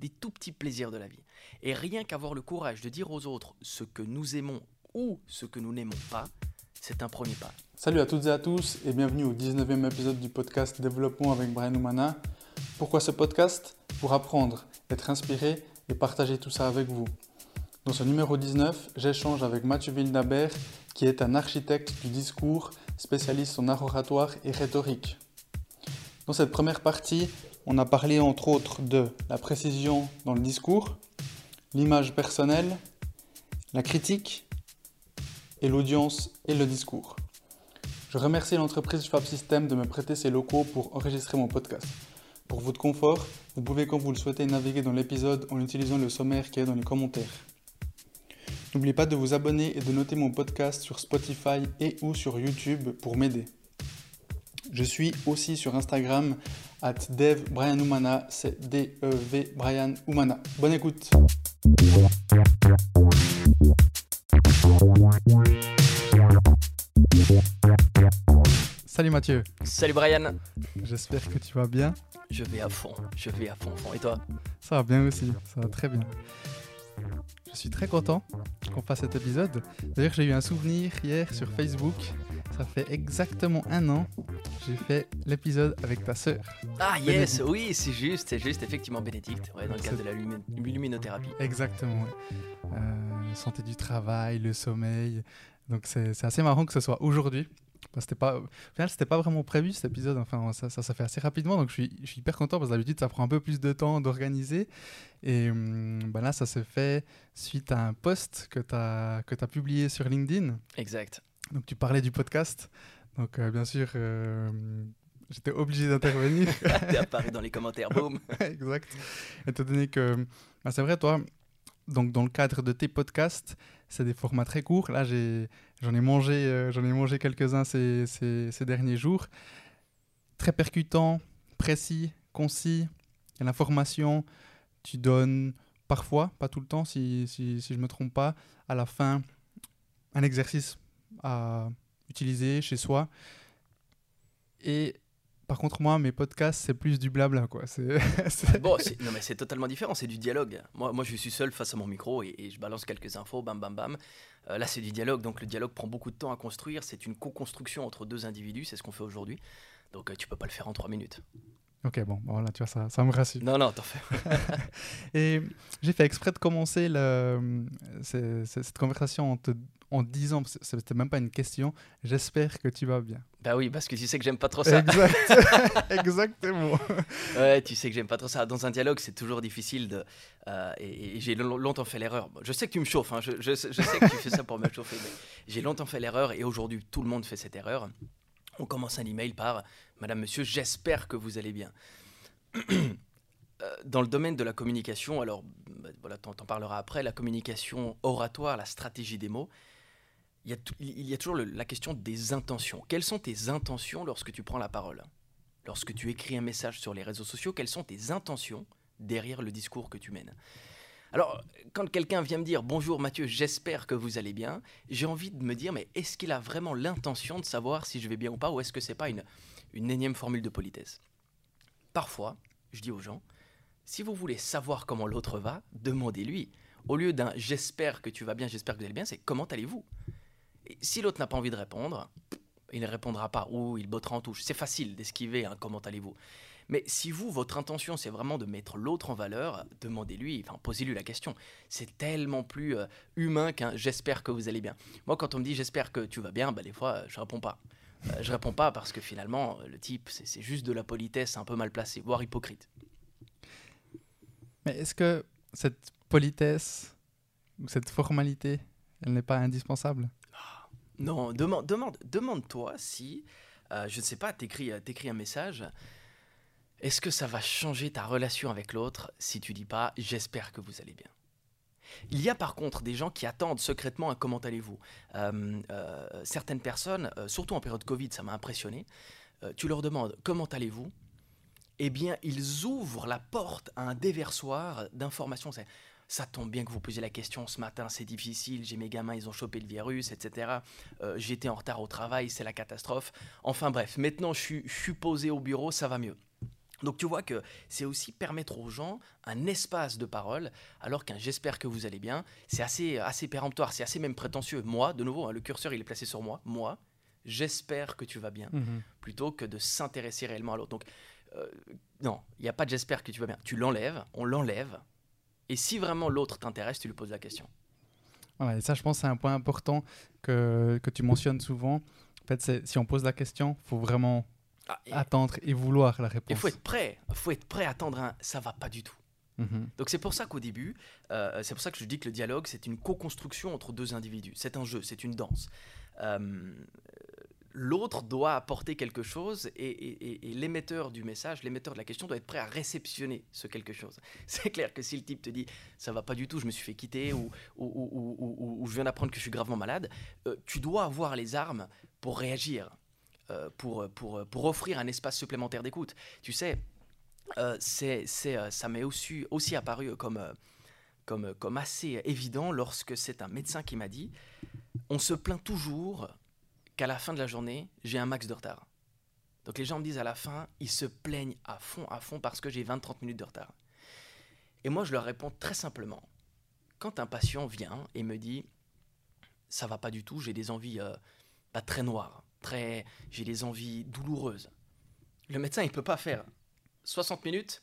des tout petits plaisirs de la vie. Et rien qu'avoir le courage de dire aux autres ce que nous aimons ou ce que nous n'aimons pas, c'est un premier pas. Salut à toutes et à tous et bienvenue au 19e épisode du podcast Développement avec Brian Oumana. Pourquoi ce podcast? Pour apprendre, être inspiré et partager tout ça avec vous. Dans ce numéro 19, j'échange avec Mathieu Vildabert, qui est un architecte du discours, spécialiste en art oratoire et rhétorique. Dans cette première partie, on a parlé entre autres de la précision dans le discours, l'image personnelle, la critique et l'audience et le discours. Je remercie l'entreprise Fab System de me prêter ses locaux pour enregistrer mon podcast. Pour votre confort, vous pouvez quand vous le souhaitez naviguer dans l'épisode en utilisant le sommaire qui est dans les commentaires. N'oubliez pas de vous abonner et de noter mon podcast sur Spotify et ou sur YouTube pour m'aider. Je suis aussi sur Instagram at Dev c'est D-E-V Brian Oumana. Bonne écoute Salut Mathieu. Salut Brian. J'espère que tu vas bien. Je vais à fond, je vais à fond, fond. Et toi? Ça va bien aussi, ça va très bien. Je suis très content qu'on fasse cet épisode. D'ailleurs, j'ai eu un souvenir hier sur Facebook. Ça fait exactement un an. J'ai fait l'épisode avec ta sœur. Ah yes, oui, c'est juste, c'est juste, effectivement Bénédicte, dans le cadre de la luminothérapie. Exactement. Euh, santé du travail, le sommeil. Donc c'est assez marrant que ce soit aujourd'hui c'était pas, au final, c'était pas vraiment prévu cet épisode. Enfin, ça, ça, fait assez rapidement, donc je suis, je suis hyper content parce que d'habitude, ça prend un peu plus de temps d'organiser. Et hum, ben là, ça se fait suite à un post que tu as, que as publié sur LinkedIn. Exact. Donc, tu parlais du podcast. Donc, euh, bien sûr, euh, j'étais obligé d'intervenir. tu apparu dans les commentaires, boum. exact. Étant donné que, ben, c'est vrai, toi, donc dans le cadre de tes podcasts, c'est des formats très courts. Là, j'en ai, mangé, euh, j'en ai mangé quelques-uns ces, ces, derniers jours. Très percutant, précis, concis. Et l'information, tu donnes parfois, pas tout le temps, si, si, si je ne me trompe pas, à la fin, un exercice à utiliser chez soi. Et par contre, moi, mes podcasts, c'est plus du blabla, quoi. Bon, non, mais c'est totalement différent, c'est du dialogue. Moi, moi, je suis seul face à mon micro et, je balance quelques infos, bam, bam, bam. Euh, là, c'est du dialogue, donc le dialogue prend beaucoup de temps à construire. C'est une co-construction entre deux individus, c'est ce qu'on fait aujourd'hui. Donc, euh, tu peux pas le faire en trois minutes. Ok, bon, voilà, tu vois, ça, ça me rassure. Non, non, t'en fais. et j'ai fait exprès de commencer le, cette conversation en te en disant, c'était même pas une question, j'espère que tu vas bien. Bah oui, parce que tu sais que j'aime pas trop ça. Exact. Exactement. ouais, tu sais que j'aime pas trop ça. Dans un dialogue, c'est toujours difficile de. Euh, et, j'ai longtemps fait l'erreur. Je sais que tu me chauffes, hein. je, je, sais que tu fais ça pour me chauffer, mais j'ai longtemps fait l'erreur et aujourd'hui, tout le monde fait cette erreur. On commence un email par Madame, Monsieur, j'espère que vous allez bien. Euh, dans le domaine de la communication, alors bah, voilà, t'en parleras après, la communication oratoire, la stratégie des mots, il y a, toujours la question des intentions. Quelles sont tes intentions lorsque tu prends la parole? Lorsque tu écris un message sur les réseaux sociaux, quelles sont tes intentions derrière le discours que tu mènes? Alors, quand quelqu'un vient me dire bonjour Mathieu, j'espère que vous allez bien, j'ai envie de me dire mais est-ce qu'il a vraiment l'intention de savoir si je vais bien ou pas ou est-ce que c'est pas une, une énième formule de politesse Parfois, je dis aux gens, si vous voulez savoir comment l'autre va, demandez-lui. Au lieu d'un j'espère que tu vas bien, j'espère que vous allez bien, c'est comment allez-vous? Si l'autre n'a pas envie de répondre, il ne répondra pas ou il bottera en touche. C'est facile d'esquiver un comment allez-vous. Mais si vous, votre intention, c'est vraiment de mettre l'autre en valeur, demandez-lui, enfin, posez-lui la question. C'est tellement plus euh, humain qu'un j'espère que vous allez bien. Moi, quand on me dit j'espère que tu vas bien, bah, des fois, je réponds pas. Euh, je réponds pas parce que finalement, le type, c'est juste de la politesse un peu mal placée, voire hypocrite. Mais est-ce que cette politesse ou cette formalité, elle n'est pas indispensable? Non, demande, demande, demande-toi si, euh, je ne sais pas, t'écris, euh, t'écris un message. Est-ce que ça va changer ta relation avec l'autre? Si tu dis pas j'espère que vous allez bien il y a par contre des gens qui attendent secrètement un comment allez-vous. Euh, certaines personnes, surtout en période Covid, ça m'a impressionné. tu leur demandes comment allez-vous Eh bien, ils ouvrent la porte à un déversoir d'informations ça tombe bien que vous posiez la question ce matin, c'est difficile, j'ai mes gamins, ils ont chopé le virus, etc. Euh, j'étais en retard au travail, c'est la catastrophe. Enfin bref, maintenant je suis, posé au bureau, ça va mieux. Donc tu vois que c'est aussi permettre aux gens un espace de parole, alors qu'un j'espère que vous allez bien, c'est assez, assez péremptoire, c'est assez même prétentieux. Moi, de nouveau, hein, le curseur il est placé sur moi, moi, j'espère que tu vas bien, Mhm. plutôt que de s'intéresser réellement à l'autre. Donc euh, non, il n'y a pas de j'espère que tu vas bien. Tu l'enlèves, on l'enlève, et si vraiment l'autre t'intéresse, tu lui poses la question. Voilà, et ça, je pense, c'est un point important que, que tu mentionnes souvent. En fait, si on pose la question, il faut vraiment Ah, et- attendre et vouloir la réponse. Il faut être prêt, faut être prêt à attendre un ça va pas du tout. Mhm. Donc c'est pour ça qu'au début, euh, c'est pour ça que je dis que le dialogue, c'est une co-construction entre deux individus. C'est un jeu, c'est une danse. Euh, L'autre doit apporter quelque chose et, et- et- et l'émetteur du message, l'émetteur de la question doit être prêt à réceptionner ce quelque chose. C'est clair que si le type te dit ça va pas du tout, je me suis fait quitter ou, ou, ou- ou- ou- ou je viens d'apprendre que je suis gravement malade, euh, tu dois avoir les armes pour réagir, pour, pour, pour offrir un espace supplémentaire d'écoute. Tu sais, euh, c'est, c'est, euh, ça m'est aussi, aussi apparu comme, euh, comme, comme assez évident lorsque c'est un médecin qui m'a dit on se plaint toujours qu'à la fin de la journée, j'ai un max de retard. Donc les gens me disent à la fin, ils se plaignent à fond, à fond parce que j'ai 20-30 minutes de retard. Et moi, je leur réponds très simplement. Quand un patient vient et me dit ça va pas du tout, j'ai des envies euh, pas très noires, très, j'ai des envies douloureuses. Le médecin, il peut pas faire 60 minutes,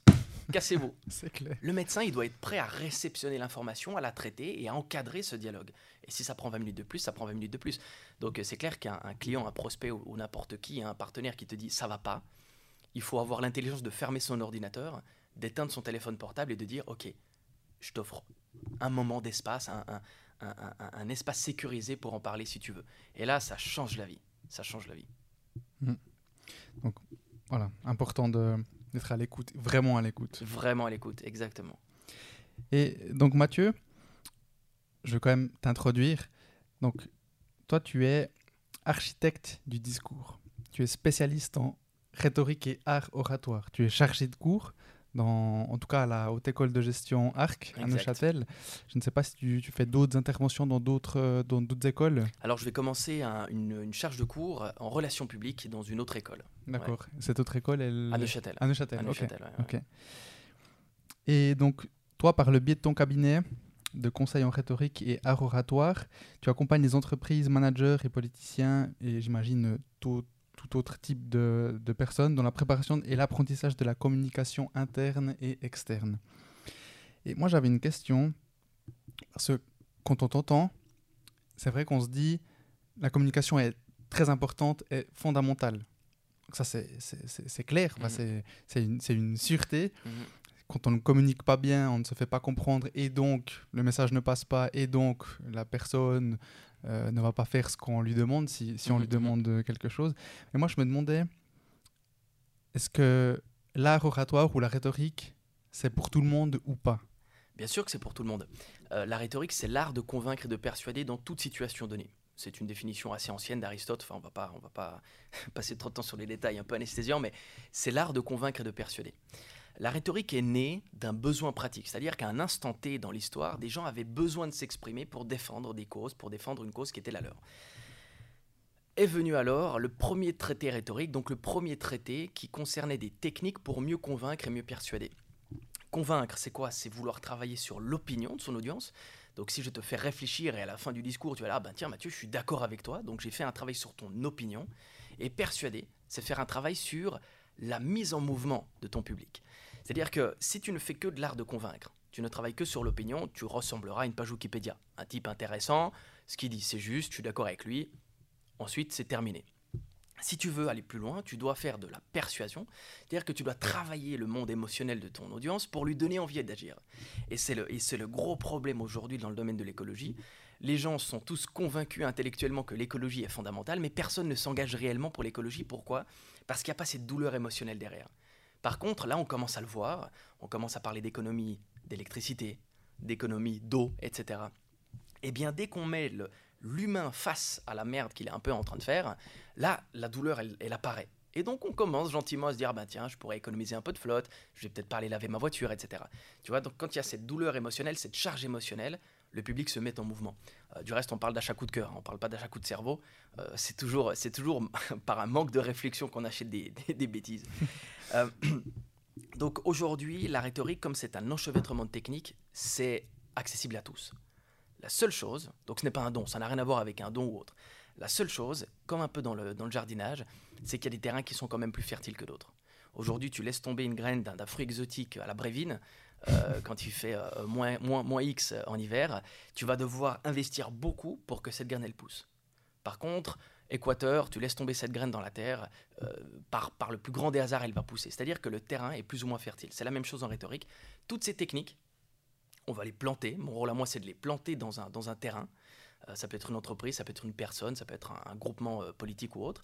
cassez-vous. C'est clair. Le médecin, il doit être prêt à réceptionner l'information, à la traiter et à encadrer ce dialogue. Et si ça prend 20 minutes de plus, ça prend 20 minutes de plus. Donc euh, c'est clair qu'un un client, un prospect ou, ou n'importe qui, un partenaire qui te dit ça va pas, il faut avoir l'intelligence de fermer son ordinateur, d'éteindre son téléphone portable et de dire ok, je t'offre un moment d'espace, un, un- un- un- un espace sécurisé pour en parler si tu veux. Et là, ça change la vie. Ça change la vie. Voilà, important de- d'être à l'écoute, vraiment à l'écoute. Vraiment à l'écoute, exactement. Et donc Mathieu, je vais quand même t'introduire. Donc toi, tu es architecte du discours. Tu es spécialiste en rhétorique et art oratoire. Tu es chargé de cours dans, en tout cas à la Haute École de Gestion Arc à. Neuchâtel. Je ne sais pas si tu, tu fais d'autres interventions dans d'autres euh, dans d'autres écoles. Alors je vais commencer un- une, une charge de cours en relations publiques dans une autre école, D'accord. Cette autre école, elle... à Neuchâtel. À Neuchâtel, À. Neuchâtel, ouais, ouais. Ok. Et donc, toi, par le biais de ton cabinet de conseil en rhétorique et art oratoire, tu accompagnes les entreprises, managers et politiciens, et j'imagine tout, tout autre type de, de personnes, dans la préparation et l'apprentissage de la communication interne et externe. Et moi, j'avais une question, parce que quand on t'entend, c'est vrai qu'on se dit, la communication est très importante et fondamentale. Donc ça, c'est- clair, Enfin, Mhm. c'est une, une sûreté. Mhm. Quand on ne communique pas bien, on ne se fait pas comprendre et donc le message ne passe pas et donc la personne euh, ne va pas faire ce qu'on lui demande si, si on lui demande euh, quelque chose. Et moi, je me demandais, est-ce que l'art oratoire ou la rhétorique, c'est pour tout le monde ou pas? Bien sûr que c'est pour tout le monde. Euh, la rhétorique, c'est l'art de convaincre et de persuader dans toute situation donnée. C'est une définition assez ancienne d'Aristote. Enfin, on va pas, on va pas passer trop de temps sur les détails un peu anesthésiants, mais c'est l'art de convaincre et de persuader. La rhétorique est née d'un besoin pratique, c'est-à-dire qu'à un instant T dans l'histoire, des gens avaient besoin de s'exprimer pour défendre des causes, pour défendre une cause qui était la leur. Est venu alors le premier traité rhétorique, donc le premier traité qui concernait des techniques pour mieux convaincre et mieux persuader. Convaincre, c'est quoi? C'est vouloir travailler sur l'opinion de son audience. Donc si je te fais réfléchir et à la fin du discours, tu vas là, ah ben tiens Mathieu, je suis d'accord avec toi, donc j'ai fait un travail sur ton opinion. Et persuader, c'est faire un travail sur la mise en mouvement de ton public. C'est-à-dire que si tu ne fais que de l'art de convaincre, tu ne travailles que sur l'opinion, tu ressembleras à une page Wikipédia. Un type intéressant, ce qu'il dit c'est juste, je suis d'accord avec lui, ensuite c'est terminé. Si tu veux aller plus loin, tu dois faire de la persuasion, c'est-à-dire que tu dois travailler le monde émotionnel de ton audience pour lui donner envie d'agir. Et c'est le, le gros problème aujourd'hui dans le domaine de l'écologie. Les gens sont tous convaincus intellectuellement que l'écologie est fondamentale, mais personne ne s'engage réellement pour l'écologie. Pourquoi? Parce qu'il n'y a pas cette douleur émotionnelle derrière. Par contre, là, on commence à le voir, on commence à parler d'économie d'électricité, d'économie d'eau, etc. Et bien, dès qu'on met l'humain face à la merde qu'il est un peu en train de faire, là, la douleur, elle, elle apparaît. Et donc, on commence gentiment à se dire, bah tiens, je pourrais économiser un peu de flotte, je vais peut-être pas aller laver ma voiture, etc. Tu vois, donc quand il y a cette douleur émotionnelle, cette charge émotionnelle, le public se met en mouvement. Euh, du reste, on parle d'achat coup de cœur, on parle pas d'achat coup de cerveau. Euh, c'est toujours, c'est toujours par un manque de réflexion qu'on achète des, des- des bêtises. Euh, Donc aujourd'hui, la rhétorique, comme c'est un enchevêtrement de techniques, c'est accessible à tous. La seule chose, donc ce n'est pas un don, ça n'a rien à voir avec un don ou autre. La seule chose, comme un peu dans le, dans le jardinage, c'est qu'il y a des terrains qui sont quand même plus fertiles que d'autres. Aujourd'hui, tu laisses tomber une graine d'un d'un fruit exotique à la brévine, euh, quand il fait euh, moins, moins, moins X en hiver, tu vas devoir investir beaucoup pour que cette graine elle pousse. Par contre, Équateur, tu laisses tomber cette graine dans la terre, euh, par, par le plus grand des hasards, elle va pousser. C'est-à-dire que le terrain est plus ou moins fertile. C'est la même chose en rhétorique. Toutes ces techniques, on va les planter. Mon rôle à moi, c'est de les planter dans un, dans un terrain. Ça peut être une entreprise, ça peut être une personne, ça peut être un, groupement politique ou autre.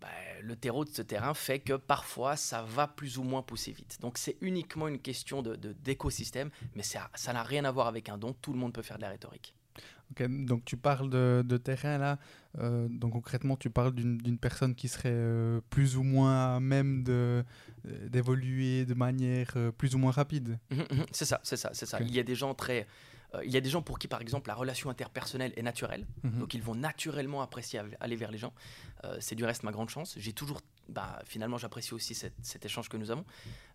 Ben, le terreau de ce terrain fait que parfois ça va plus ou moins pousser vite. Donc c'est uniquement une question d'écosystème, de, d'écosystème, mais ça ça n'a rien à voir avec un don. Tout le monde peut faire de la rhétorique. Ok, donc tu parles de, de terrain là. Euh, donc concrètement, tu parles d'une personne qui serait euh, plus ou moins à même euh, d'évoluer de manière euh, plus ou moins rapide. Mhm, mhm, C'est ça, c'est ça, c'est ça. Il y a des gens très, euh, il y a des gens pour qui par exemple la relation interpersonnelle est naturelle. Mhm. Donc ils vont naturellement apprécier aller vers les gens. Euh, c'est du reste ma grande chance. J'ai toujours, bah, finalement, j'apprécie aussi cet, cet échange que nous avons.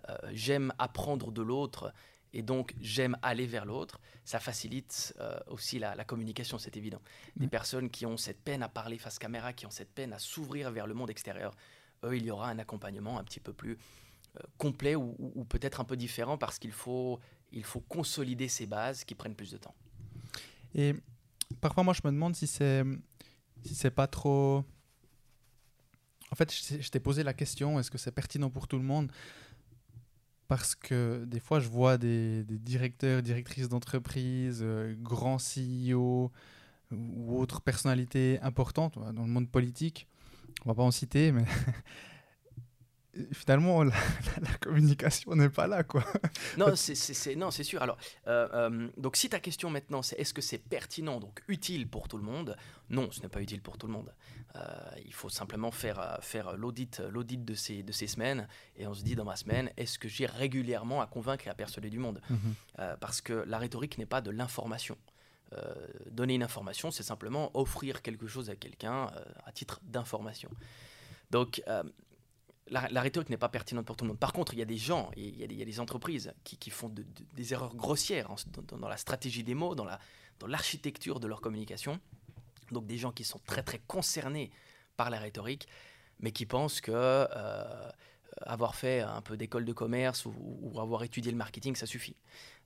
Euh, j'aime apprendre de l'autre et donc j'aime aller vers l'autre. Ça facilite euh, aussi la, la communication, c'est évident. Des Mhm. personnes qui ont cette peine à parler face caméra, qui ont cette peine à s'ouvrir vers le monde extérieur, eux, il y aura un accompagnement un petit peu plus complet ou, peut-être un peu différent parce qu'il faut, il faut consolider ces bases qui prennent plus de temps. Et parfois, moi, je me demande si c'est si pas trop. En fait, je, t'ai posé la question est-ce que c'est pertinent pour tout le monde? Parce que des fois, je vois des, des directeurs, directrices d'entreprise, euh, grands CEO ou autres personnalités importantes dans le monde politique. On va pas en citer, mais finalement, la, la- la communication n'est pas là, quoi. Non, c'est non, sûr. Alors, euh, euh, donc si ta question maintenant, c'est est-ce que c'est pertinent, donc utile pour tout le monde Non, ce n'est pas utile pour tout le monde. Euh, il faut simplement faire, faire l'audit, l'audit de ces, de ces semaines, et on se dit dans ma semaine, est-ce que j'ai régulièrement à convaincre et à persuader du monde? Euh, Parce que la rhétorique n'est pas de l'information. Donner une information, c'est simplement offrir quelque chose à quelqu'un à titre d'information. Donc, la, rhétorique n'est pas pertinente pour tout le monde. Par contre, il y a des gens, il y a des, il y a des entreprises qui, font de- de- des erreurs grossières dans, la stratégie des mots, dans la- dans l'architecture de leur communication. Donc des gens qui sont très très concernés par la rhétorique, mais qui pensent que euh, avoir fait un peu d'école de commerce ou, avoir étudié le marketing, ça suffit.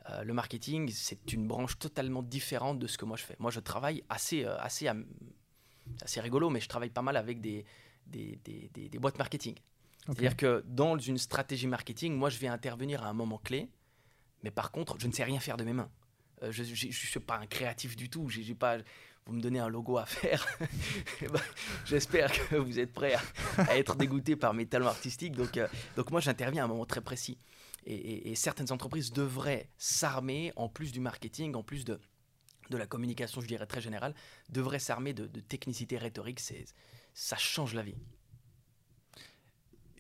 Euh, le marketing, c'est une branche totalement différente de ce que moi je fais. Moi, je travaille assez, euh, assez, assez rigolo, mais je travaille pas mal avec des boîtes marketing. C'est-à-dire que dans une stratégie marketing, moi, je vais intervenir à un moment clé, mais par contre, je ne sais rien faire de mes mains. Euh, je ne suis pas un créatif du tout. Vous me donnez un logo à faire. Eh ben, J'espère que vous êtes prêts à, être dégoûté par mes talents artistiques. Donc, euh, donc moi, j'interviens à un moment très précis. Et, certaines entreprises devraient s'armer, en plus du marketing, en plus de, de la communication, je dirais très générale, devraient s'armer de, technicité rhétorique. Ça change la vie.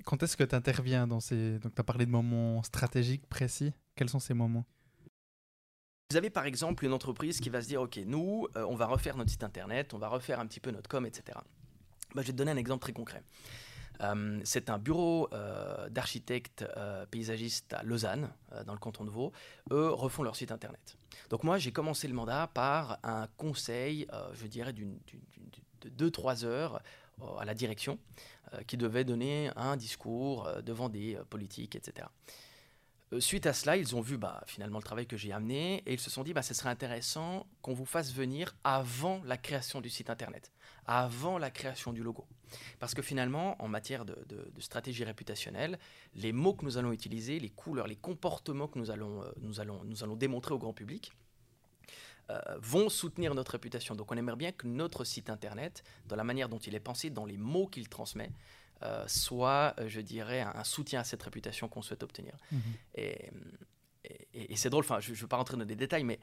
Quand est-ce que tu interviens dans ces... Donc, tu as parlé de moments stratégiques précis. Quels sont ces moments? Vous avez par exemple une entreprise qui va se dire, OK, nous, euh, on va refaire notre site internet, on va refaire un petit peu notre com, etc. Bah, je vais te donner un exemple très concret. Euh, c'est un bureau euh, d'architectes paysagistes à Lausanne, dans le canton de Vaud. Eux refont leur site internet. Donc moi, j'ai commencé le mandat par un conseil, je dirais, de 2-3 heures à la direction, euh, qui devait donner un discours euh, devant des euh, politiques, etc. Euh, Suite à cela, ils ont vu bah, finalement le travail que j'ai amené et ils se sont dit bah, ce serait intéressant qu'on vous fasse venir avant la création du site internet, avant la création du logo. Parce que finalement, en matière de, stratégie réputationnelle, les mots que nous allons utiliser, les couleurs, les comportements que nous allons, euh, démontrer au grand public, euh, vont soutenir notre réputation. Donc on aimerait bien que notre site internet, dans la manière dont il est pensé, dans les mots qu'il transmet, euh, soit, euh, je dirais, un, un soutien à cette réputation qu'on souhaite obtenir. Et, et- et c'est drôle, enfin, je ne veux pas rentrer dans des détails, mais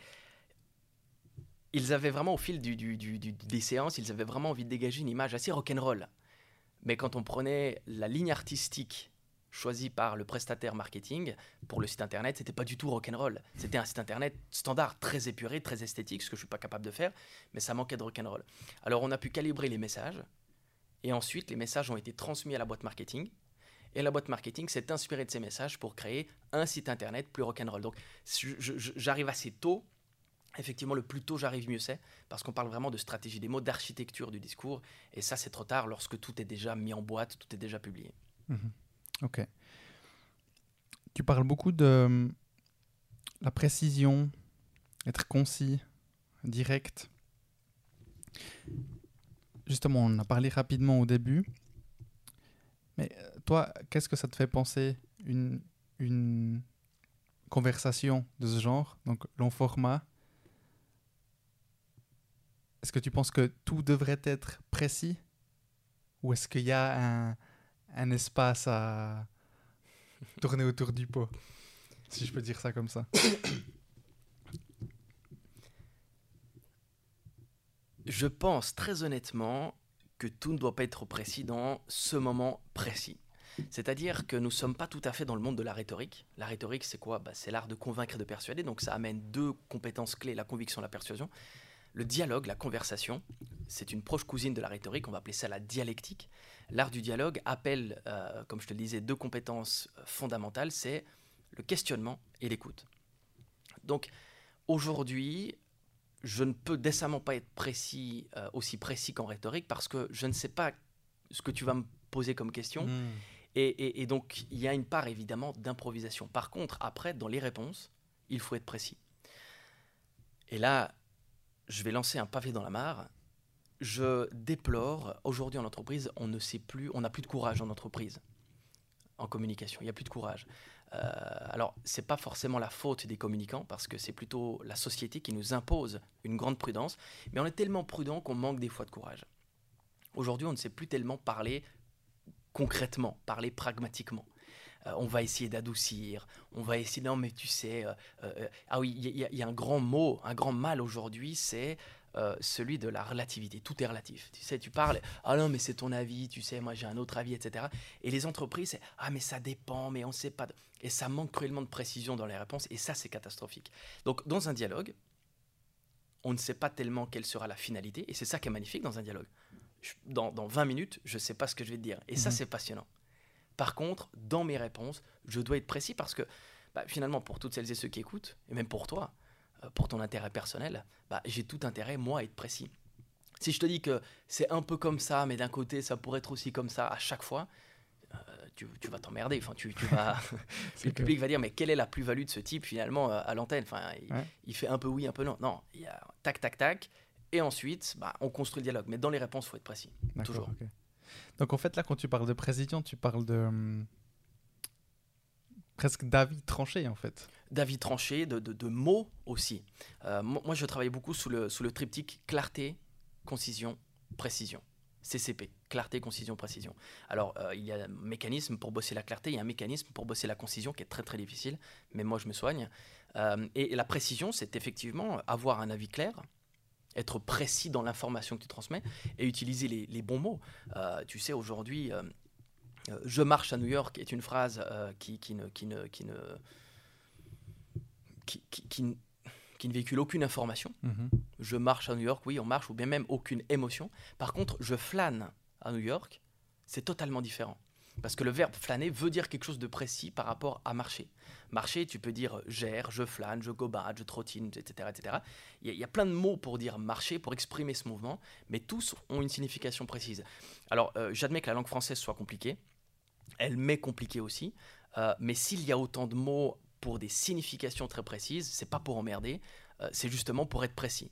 ils avaient vraiment, au fil du- du- du- du- des séances, ils avaient vraiment envie de dégager une image assez rock'n'roll. Mais quand on prenait la ligne artistique choisie par le prestataire marketing pour le site internet, c'était pas du tout rock'n'roll. C'était un site internet standard, très épuré, très esthétique, ce que je suis pas capable de faire, mais ça manquait de rock'n'roll. Alors on a pu calibrer les messages, et ensuite les messages ont été transmis à la boîte marketing, Et la boîte marketing s'est inspirée de ces messages pour créer un site internet plus rock'n'roll. Donc j'arrive assez tôt. Effectivement, le plus tôt j'arrive, mieux c'est, parce qu'on parle vraiment de stratégie des mots, d'architecture du discours, et ça c'est trop tard lorsque tout est déjà mis en boîte, tout est déjà publié. Mhm. Ok. Tu parles beaucoup de la précision, être concis, direct. Justement, on en a parlé rapidement au début. Mais euh, toi, qu'est-ce que ça te fait penser une, une conversation de ce genre, donc long format? Est-ce que tu penses que tout devrait être précis? Ou est-ce qu'il y a un, un espace à tourner autour du pot Si je peux dire ça comme ça. Je pense très honnêtement que tout ne doit pas être précis dans ce moment précis. C'est-à-dire que nous ne sommes pas tout à fait dans le monde de la rhétorique. La rhétorique, c'est quoi? Bah, C'est l'art de convaincre et de persuader. Donc ça amène deux compétences clés, la conviction et la persuasion. Le dialogue, la conversation, c'est une proche cousine de la rhétorique, on va appeler ça la dialectique. L'art du dialogue appelle, euh, comme je te le disais, deux compétences euh, fondamentales, c'est le questionnement et l'écoute. Donc aujourd'hui, je ne peux décemment pas être précis, euh, aussi précis qu'en rhétorique, parce que je ne sais pas ce que tu vas me poser comme question. Hmm. Et, et, donc, il y a une part évidemment d'improvisation. Par contre, après, dans les réponses, il faut être précis. Et là, je vais lancer un pavé dans la mare. Je déplore, aujourd'hui en entreprise, on ne sait plus, on n'a plus de courage en entreprise, en communication. Il n'y a plus de courage. Euh, alors, c'est pas forcément la faute des communicants, parce que c'est plutôt la société qui nous impose une grande prudence, mais on est tellement prudent qu'on manque des fois de courage. Aujourd'hui, on ne sait plus tellement parler concrètement, parler pragmatiquement. Euh, on va essayer d'adoucir, on va essayer, non mais tu sais, euh, ah oui, il y, a un grand mot, un grand mal aujourd'hui, c'est euh, celui de la relativité. Tout est relatif. Tu sais, tu parles, ah non, mais c'est ton avis, tu sais, moi j'ai un autre avis, etc. Et les entreprises, c'est, ah mais ça dépend, mais on ne sait pas. Et ça manque cruellement de précision dans les réponses, et ça, c'est catastrophique. Donc, dans un dialogue, on ne sait pas tellement quelle sera la finalité, et c'est ça qui est magnifique dans un dialogue. dans, 20 minutes, je ne sais pas ce que je vais te dire, et ça, mhm. c'est passionnant. Par contre, dans mes réponses, je dois être précis parce que bah, finalement, pour toutes celles et ceux qui écoutent, et même pour toi, pour ton intérêt personnel, bah, j'ai tout intérêt, moi, à être précis. Si je te dis que c'est un peu comme ça, mais d'un côté, ça pourrait être aussi comme ça à chaque fois, euh, tu, vas t'emmerder. Enfin, tu, vas... le public va dire, mais quelle est la plus-value de ce type finalement euh, à l'antenne? Enfin, il, fait un peu oui, un peu non. Non, il y a tac, tac, tac. Et ensuite, bah, on construit le dialogue. Mais dans les réponses, il faut être précis. Toujours. Donc en fait, là, quand tu parles de président, tu parles de... Hum, presque d'avis tranché en fait d'avis tranchés, de, mots aussi. Euh, moi, je travaille beaucoup sous le, sous le triptyque clarté, concision, précision. CCP, clarté, concision, précision. Alors, euh, il y a un mécanisme pour bosser la clarté, il y a un mécanisme pour bosser la concision qui est très très difficile, mais moi je me soigne. Euh, et, la précision, c'est effectivement avoir un avis clair, être précis dans l'information que tu transmets et utiliser les, les bons mots. tu sais, aujourd'hui, je marche à New York est une phrase qui, qui, ne, qui ne qui, qui, ne véhicule aucune information. Mhm. Je marche à New York, oui, on marche, ou bien même aucune émotion. Par contre, je flâne à New York, c'est totalement différent. Parce que le verbe flâner veut dire quelque chose de précis par rapport à marcher. Marcher, tu peux dire gère, je flâne, je gobade, je trottine, etc. etc. Il, y a, plein de mots pour dire marcher, pour exprimer ce mouvement, mais tous ont une signification précise. Alors, euh, j'admets que la langue française soit compliquée, elle m'est compliquée aussi, euh, mais s'il y a autant de mots pour des significations très précises, c'est pas pour emmerder, euh, c'est justement pour être précis.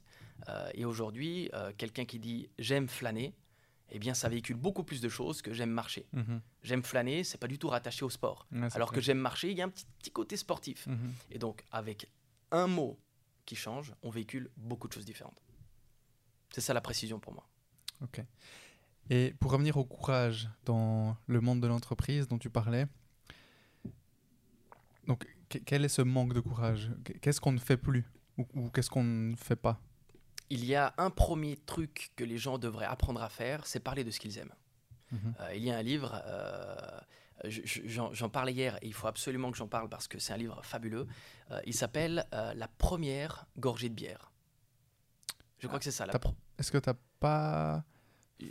Euh, et aujourd'hui, euh, quelqu'un qui dit j'aime flâner, eh bien, ça véhicule beaucoup plus de choses que j'aime marcher. Mhm. J'aime flâner, c'est pas du tout rattaché au sport. Alors que j'aime marcher, il y a un petit, petit côté sportif. Mhm. Et donc, avec un mot qui change, on véhicule beaucoup de choses différentes. C'est ça la précision pour moi. Ok. Et pour revenir au courage dans le monde de l'entreprise dont tu parlais, donc quel est ce manque de courage? Qu'est-ce qu'on ne fait plus? Ou, qu'est-ce qu'on ne fait pas? Il y a un premier truc que les gens devraient apprendre à faire, c'est parler de ce qu'ils aiment. Mhm. Euh, il y a un livre, euh, j'en parlais hier et il faut absolument que j'en parle parce que c'est un livre fabuleux. Euh, il s'appelle La première gorgée de bière. Je crois que c'est ça. Est-ce que tu n'as pas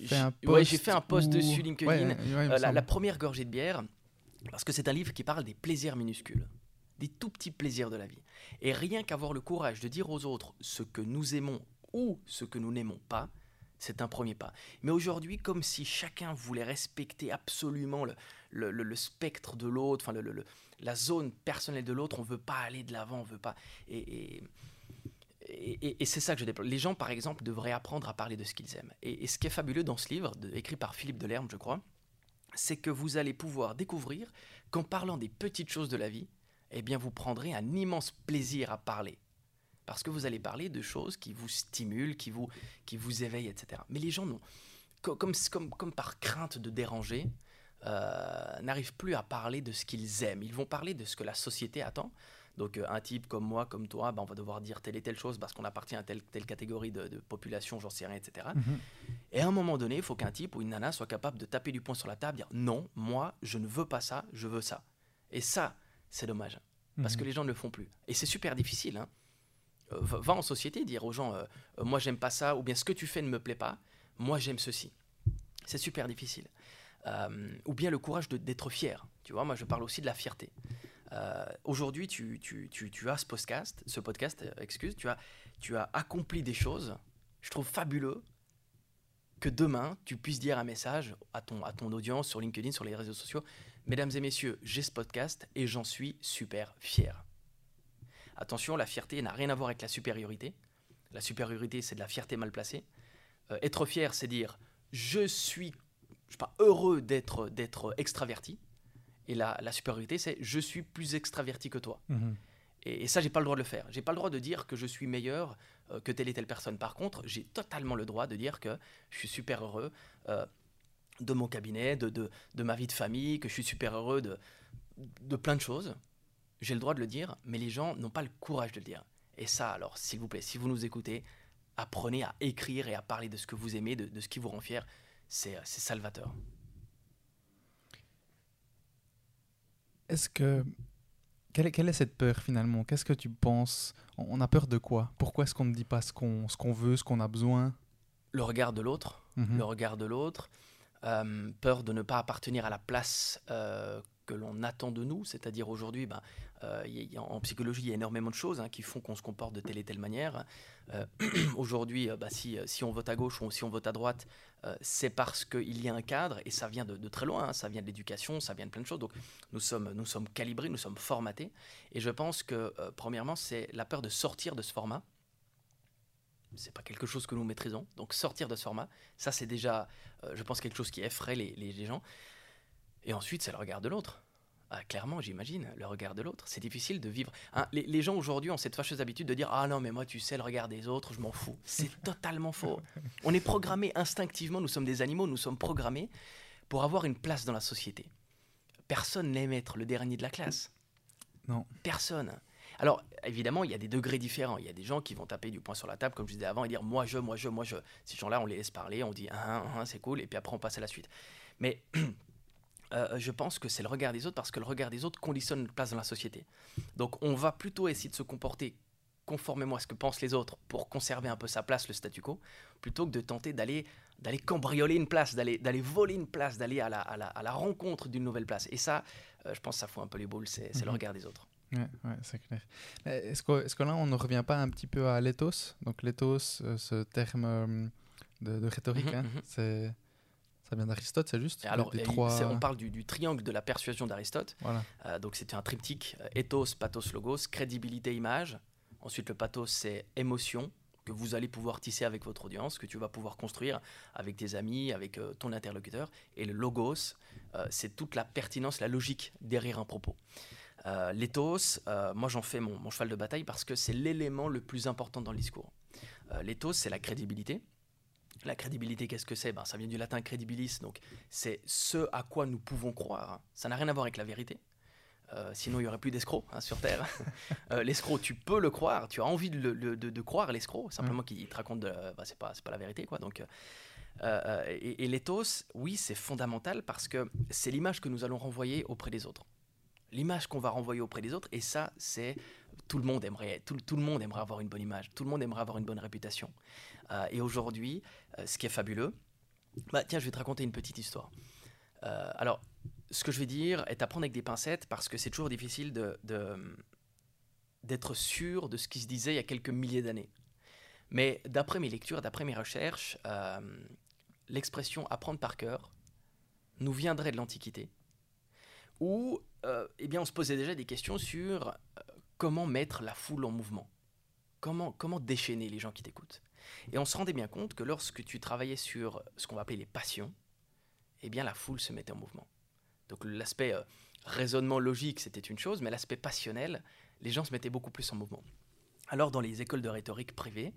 fait un post j'ai fait un post dessus LinkedIn. la, la, première gorgée de bière, Parce que c'est un livre qui parle des plaisirs minuscules, des tout petits plaisirs de la vie. Et rien qu'avoir le courage de dire aux autres ce que nous aimons ou ce que nous n'aimons pas, c'est un premier pas. Mais aujourd'hui, comme si chacun voulait respecter absolument le, le, spectre de l'autre, enfin la zone personnelle de l'autre, on veut pas aller de l'avant, on veut pas. Et, et, et, c'est ça que je déplore. Les gens, par exemple, devraient apprendre à parler de ce qu'ils aiment. Et, ce qui est fabuleux dans ce livre, écrit par Philippe Delerme, je crois, c'est que vous allez pouvoir découvrir qu'en parlant des petites choses de la vie, eh bien, vous prendrez un immense plaisir à parler. Parce que vous allez parler de choses qui vous stimulent, qui vous, qui vous éveillent, etc. Mais les gens, non. Comme, comme, comme par crainte de déranger, euh, n'arrivent plus à parler de ce qu'ils aiment. Ils vont parler de ce que la société attend. Donc euh, un type comme moi, comme toi, ben, on va devoir dire telle et telle chose parce qu'on appartient à telle, telle catégorie de, population, j'en sais rien, etc. Mhm. Et à un moment donné, il faut qu'un type ou une nana soit capable de taper du poing sur la table, dire non, moi, je ne veux pas ça, je veux ça. Et ça, c'est dommage. Parce que mhm. les gens ne le font plus. Et c'est super difficile. Hein. Euh, va en société, dire aux gens, euh, euh, moi j'aime pas ça, ou bien ce que tu fais ne me plaît pas, moi j'aime ceci. C'est super difficile. ou bien le courage d'être fier. Tu vois, moi je parle aussi de la fierté. Aujourd'hui, tu, tu, tu, tu, as ce podcast, ce podcast, excuse, tu as, tu as accompli des choses. Je trouve fabuleux que demain, tu puisses dire un message à ton, à ton audience sur LinkedIn, sur les réseaux sociaux. Mesdames et messieurs, j'ai ce podcast et j'en suis super fier. Attention, la fierté n'a rien à voir avec la supériorité. La supériorité, c'est de la fierté mal placée. Euh, être fier, c'est dire je suis je pas, heureux d'être, d'être extraverti. Et la, la supériorité, c'est je suis plus extraverti que toi. Mhm. Et, ça, j'ai pas le droit de le faire. J'ai pas le droit de dire que je suis meilleur euh, que telle et telle personne. Par contre, j'ai totalement le droit de dire que je suis super heureux euh, de mon cabinet, de, de, de, ma vie de famille, que je suis super heureux de, de plein de choses j'ai le droit de le dire, mais les gens n'ont pas le courage de le dire. Et ça, alors, s'il vous plaît, si vous nous écoutez, apprenez à écrire et à parler de ce que vous aimez, de, ce qui vous rend fier. C'est salvateur. Est-ce que. Quelle, quelle, est cette peur finalement? Qu'est-ce que tu penses? On a peur de quoi? Pourquoi est-ce qu'on ne dit pas ce qu'on veut, ce qu'on a besoin? Le regard de l'autre. Mhm. Le regard de l'autre. Euh, peur de ne pas appartenir à la place euh, que l'on attend de nous, c'est-à-dire aujourd'hui, ben, euh, en psychologie, il y a énormément de choses hein, qui font qu'on se comporte de telle et telle manière. Aujourd'hui, euh, bah, si, si, on vote à gauche ou si on vote à droite, c'est parce qu'il y a un cadre, et ça vient de, très loin, hein, ça vient de l'éducation, ça vient de plein de choses. Donc nous sommes, nous sommes calibrés, nous sommes formatés. Et je pense que, premièrement, c'est la peur de sortir de ce format. C'est pas quelque chose que nous maîtrisons. Donc sortir de ce format, ça c'est déjà, je pense, quelque chose qui effraie les, les gens. Et ensuite, c'est le regard de l'autre. Ah, clairement, j'imagine, le regard de l'autre. C'est difficile de vivre. Hein, les, gens aujourd'hui ont cette fâcheuse habitude de dire Ah non, mais moi, tu sais, le regard des autres, je m'en fous. C'est totalement faux. On est programmé instinctivement, nous sommes des animaux, nous sommes programmés pour avoir une place dans la société. Personne n'aime être le dernier de la classe. Non. Personne. Alors, évidemment, il y a des degrés différents. Il y a des gens qui vont taper du poing sur la table, comme je disais avant, et dire moi, je, moi, je, moi, je. Ces gens-là, on les laisse parler, on dit ah, ah, c'est cool, et puis après, on passe à la suite. Mais Euh, je pense que c'est le regard des autres parce que le regard des autres conditionne notre place dans la société. Donc on va plutôt essayer de se comporter conformément à ce que pensent les autres pour conserver un peu sa place, le statu quo, plutôt que de tenter d'aller d'aller cambrioler une place, d'aller d'aller voler une place, d'aller à la, à, la, à la, rencontre d'une nouvelle place. Et ça, euh, je pense que ça fout un peu les boules, c'est le mhm. regard des autres. Ouais, ouais c'est clair. Est-ce que, est que, là, on ne revient pas un petit peu à l'éthos? Donc l'éthos, euh, ce terme de, rhétorique, mhm, hein, mhm. c'est ça vient d'Aristote, c'est juste? Alors, on parle du, triangle de la persuasion d'Aristote. Voilà. Euh, donc, c'était un triptyque euh, ethos, pathos, logos, crédibilité, image. Ensuite, le pathos, c'est émotion que vous allez pouvoir tisser avec votre audience, que tu vas pouvoir construire avec tes amis, avec euh, ton interlocuteur. Et le logos, c'est toute la pertinence, la logique derrière un propos. L'éthos, moi j'en fais mon, mon, cheval de bataille parce que c'est l'élément le plus important dans le discours. L'éthos, c'est la crédibilité. La crédibilité, qu'est-ce que c'est? Ben, Ça vient du latin credibilis, donc c'est ce à quoi nous pouvons croire. Ça n'a rien à voir avec la vérité. Euh, sinon, il n'y aurait plus d'escrocs hein, sur Terre. euh, l'escroc, tu peux le croire, tu as envie de, de, croire l'escroc, simplement mm. qu'il te raconte, bah, c'est pas, pas la vérité. quoi. Donc, euh, euh, et, et l'éthos, oui, c'est fondamental parce que c'est l'image que nous allons renvoyer auprès des autres. L'image qu'on va renvoyer auprès des autres, et ça, c'est tout le monde aimerait, tout, le monde aimerait avoir une bonne image, tout le monde aimerait avoir une bonne réputation. Euh, et aujourd'hui, euh, ce qui est fabuleux, bah tiens, je vais te raconter une petite histoire. Euh, alors, ce que je vais dire est à prendre avec des pincettes parce que c'est toujours difficile d'être sûr de ce qui se disait il y a quelques milliers d'années. Mais d'après mes lectures, d'après mes recherches, l'expression apprendre par cœur nous viendrait de l'Antiquité, où euh, eh bien, on se posait déjà des questions sur euh, comment mettre la foule en mouvement, comment, comment déchaîner les gens qui t'écoutent. Et on se rendait bien compte que lorsque tu travaillais sur ce qu'on va appeler les passions, eh bien la foule se mettait en mouvement. Donc l'aspect raisonnement logique, c'était une chose, mais l'aspect passionnel, les gens se mettaient beaucoup plus en mouvement. Alors dans les écoles de rhétorique privées,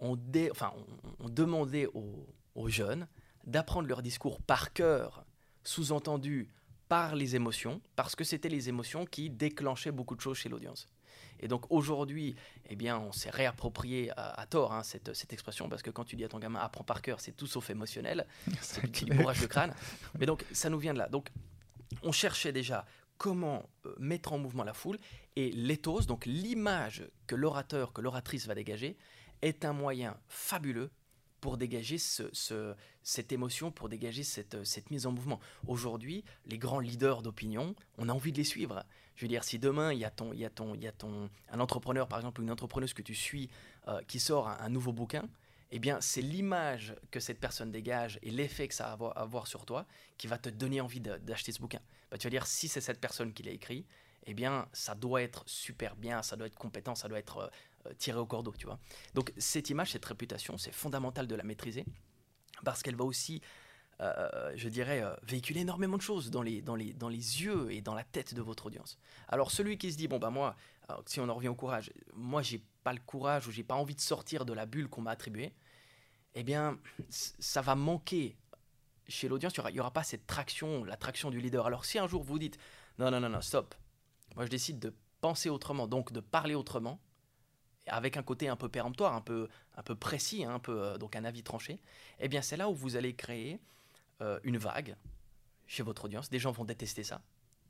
on, enfin, on, demandait aux, jeunes d'apprendre leur discours par cœur, sous-entendu par les émotions, parce que c'était les émotions qui déclenchaient beaucoup de choses chez l'audience. Et donc aujourd'hui, eh bien, on s'est réapproprié à, tort hein, cette, cette, expression, parce que quand tu dis à ton gamin apprends par cœur, c'est tout sauf émotionnel, c'est bourrage de crâne. Mais donc ça nous vient de là. Donc on cherchait déjà comment euh, mettre en mouvement la foule, et l'éthos, donc l'image que l'orateur, que l'oratrice va dégager, est un moyen fabuleux pour dégager cette émotion, pour dégager cette, cette mise en mouvement. Aujourd'hui, les grands leaders d'opinion, on a envie de les suivre. Je veux dire, si demain, il y a, ton, il y a, ton, il y a ton, un entrepreneur, par exemple, ou une entrepreneuse que tu suis, euh, qui sort un, nouveau bouquin, eh bien, c'est l'image que cette personne dégage et l'effet que ça va avoir, sur toi qui va te donner envie d'acheter ce bouquin. Bah, tu vas dire, si c'est cette personne qui l'a écrit, eh bien, ça doit être super bien, ça doit être compétent, ça doit être tiré au cordeau, tu vois. Donc, cette image, cette réputation, c'est fondamental de la maîtriser parce qu'elle va aussi, euh, je dirais, euh, véhiculer énormément de choses dans les, dans, les, dans les yeux et dans la tête de votre audience. Alors, celui qui se dit, bon, bah, moi, si on en revient au courage, moi, j'ai pas le courage ou j'ai pas envie de sortir de la bulle qu'on m'a attribuée, eh bien, ça va manquer chez l'audience, il n'y aura, aura, pas cette traction, la traction du leader. Alors si un jour vous dites, non, non, non, non, stop, moi, je décide de penser autrement, donc de parler autrement, avec un côté un peu péremptoire, un peu, un peu précis, hein, un peu, euh, donc un avis tranché. Eh bien, c'est là où vous allez créer euh, une vague chez votre audience. Des gens vont détester ça.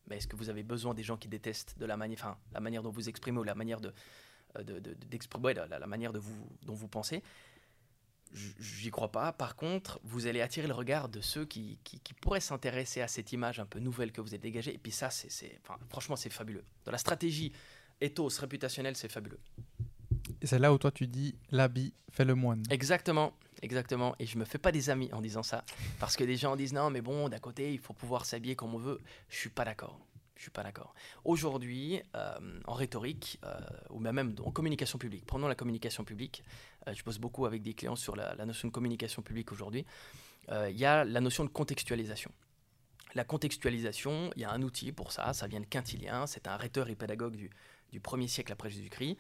Mais est-ce que vous avez besoin des gens qui détestent de la manière, la manière dont vous exprimez ou la manière de, euh, de, la, la, manière de vous, dont vous pensez? J'y crois pas. Par contre, vous allez attirer le regard de ceux qui, qui, pourraient s'intéresser à cette image un peu nouvelle que vous avez dégagée. Et puis ça, c'est, franchement, c'est fabuleux. Dans la stratégie ethos réputationnelle, c'est fabuleux. C'est là où toi tu dis l'habit fait le moine. Exactement, exactement. Et je me fais pas des amis en disant ça. Parce que des gens disent non, mais bon, d'un côté, il faut pouvoir s'habiller comme on veut. Je suis pas d'accord. Je suis pas d'accord. Aujourd'hui, euh, en rhétorique, euh, ou même en communication publique, prenons la communication publique, euh, je bosse beaucoup avec des clients sur la, notion de communication publique aujourd'hui, il y a la notion de contextualisation. La contextualisation, il y a un outil pour ça, ça vient de Quintilien, c'est un rhéteur et pédagogue du, du 1er siècle après Jésus-Christ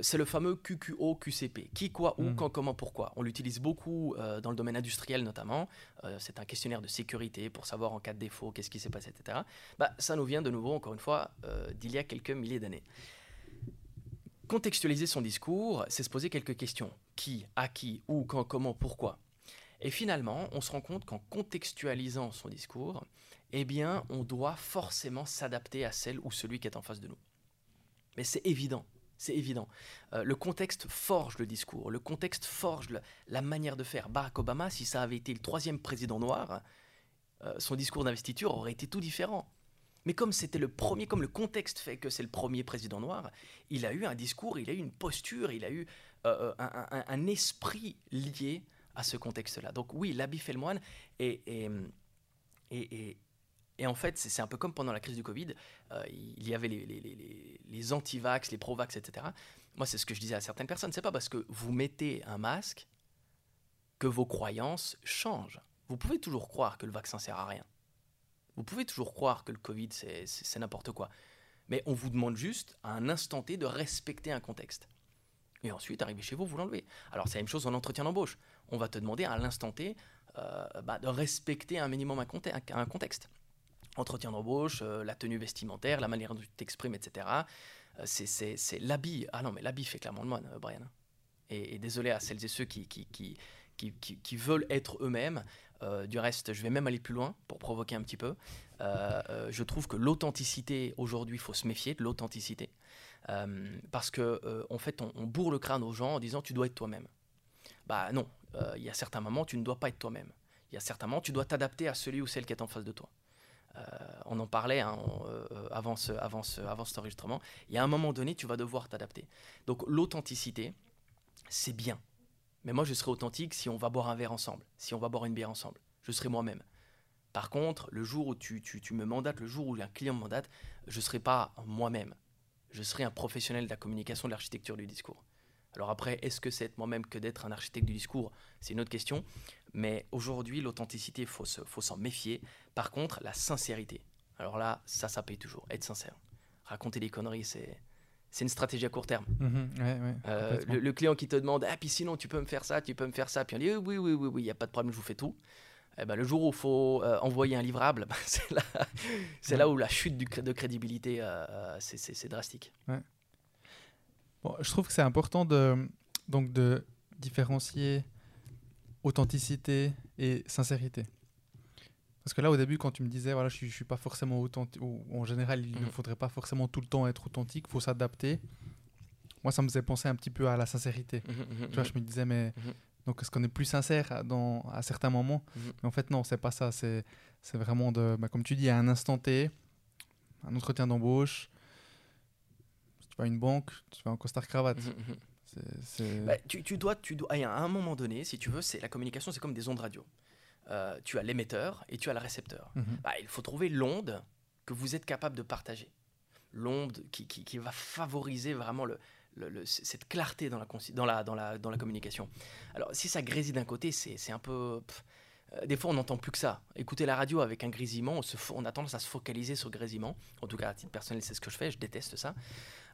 c'est le fameux QQO QCP. Qui, quoi, où, hmm. quand, comment, pourquoi. On l'utilise beaucoup euh, dans le domaine industriel notamment. Euh, c'est un questionnaire de sécurité pour savoir en cas de défaut qu'est-ce qui s'est passé, etc. Bah, ça nous vient de nouveau, encore une fois, euh, d'il y a quelques milliers d'années. Contextualiser son discours, c'est se poser quelques questions. Qui, à qui, où, quand, comment, pourquoi. Et finalement, on se rend compte qu'en contextualisant son discours, eh bien, on doit forcément s'adapter à celle ou celui qui est en face de nous. Mais c'est évident. C'est évident. Euh, le contexte forge le discours, le contexte forge la, manière de faire. Barack Obama, si ça avait été le troisième président noir, euh, son discours d'investiture aurait été tout différent. Mais comme c'était le premier, comme le contexte fait que c'est le premier président noir, il a eu un discours, il a eu une posture, il a eu euh, un, esprit lié à ce contexte-là. Donc oui, l'habit fait le moine en fait, c'est un peu comme pendant la crise du Covid, euh, il y avait les, les, les, anti-vax, les pro-vax, etc. Moi, c'est ce que je disais à certaines personnes. C'est pas parce que vous mettez un masque que vos croyances changent. Vous pouvez toujours croire que le vaccin sert à rien. Vous pouvez toujours croire que le Covid, c'est n'importe quoi. Mais on vous demande juste, à un instant T, de respecter un contexte. Et ensuite, arriver chez vous, vous l'enlevez. Alors, c'est la même chose en entretien d'embauche. On va te demander à l'instant T euh, bah, de respecter un minimum un contexte entretien d'embauche, euh, la tenue vestimentaire, la manière dont tu t'exprimes, etc. Euh, c'est l'habit. Ah non, mais l'habit fait clairement le moine, euh, Brian. Et, désolé à celles et ceux qui, qui, qui, qui, veulent être eux-mêmes. du reste, je vais même aller plus loin pour provoquer un petit peu. je trouve que l'authenticité, aujourd'hui, il faut se méfier de l'authenticité. parce que en fait, on, on, bourre le crâne aux gens en disant tu dois être toi-même. Bah non, il y a certains moments, tu ne dois pas être toi-même. Il y a certains moments, tu dois t'adapter à celui ou celle qui est en face de toi. On en parlait hein, avant, ce, avant, ce, cet enregistrement. Il y a un moment donné, tu vas devoir t'adapter. Donc l'authenticité, c'est bien. Mais moi, je serai authentique si on va boire un verre ensemble, si on va boire une bière ensemble. Je serai moi-même. Par contre, le jour où tu, tu, me mandates, le jour où un client me mandate, je ne serai pas moi-même. Je serai un professionnel de la communication, de l'architecture du discours. Alors après, est-ce que c'est être moi-même que d'être un architecte du discours? C'est une autre question. Mais aujourd'hui, l'authenticité, il faut s'en méfier. Par contre, la sincérité. Alors là, ça, ça paye toujours. Être sincère. Raconter des conneries, c'est c'est une stratégie à court terme. Mhm, euh, le, client qui te demande ah puis sinon tu peux me faire ça, tu peux me faire ça, puis on dit oui oui oui oui il n'y a pas de problème, je vous fais tout. Eh ben, le jour où il faut euh, envoyer un livrable, c'est là, là, où la chute du, de crédibilité euh, c'est drastique. Bon, je trouve que c'est important de donc de différencier authenticité et sincérité. Parce que là, au début, quand tu me disais, voilà, je ne suis pas forcément authentique, ou en général, il ne mhm. faudrait pas forcément tout le temps être authentique, il faut s'adapter. Moi, ça me faisait penser un petit peu à la sincérité. Mhm, mhm, tu vois, je me disais, mais donc est-ce qu'on est plus sincère dans, à certains moments? Mais en fait, non, c'est pas ça. C'est vraiment, de, bah, comme tu dis, à un instant T, un entretien d'embauche. Si tu vas à une banque, tu vas en costard-cravate. Bah, tu, tu, dois, tu dois, à un moment donné, si tu veux, c'est la communication, c'est comme des ondes radio. Euh, tu as l'émetteur et tu as le récepteur. Mhm. Bah, il faut trouver l'onde que vous êtes capable de partager. L'onde qui, qui, va favoriser vraiment le, cette clarté dans la, dans, la, dans, la, dans la communication. Alors, si ça grésille d'un côté, c'est un peu. Des fois, on n'entend plus que ça. Écouter la radio avec un grésillement, on, a tendance à se focaliser sur le grésillement. En tout cas, à titre personnel, c'est ce que je fais, je déteste ça.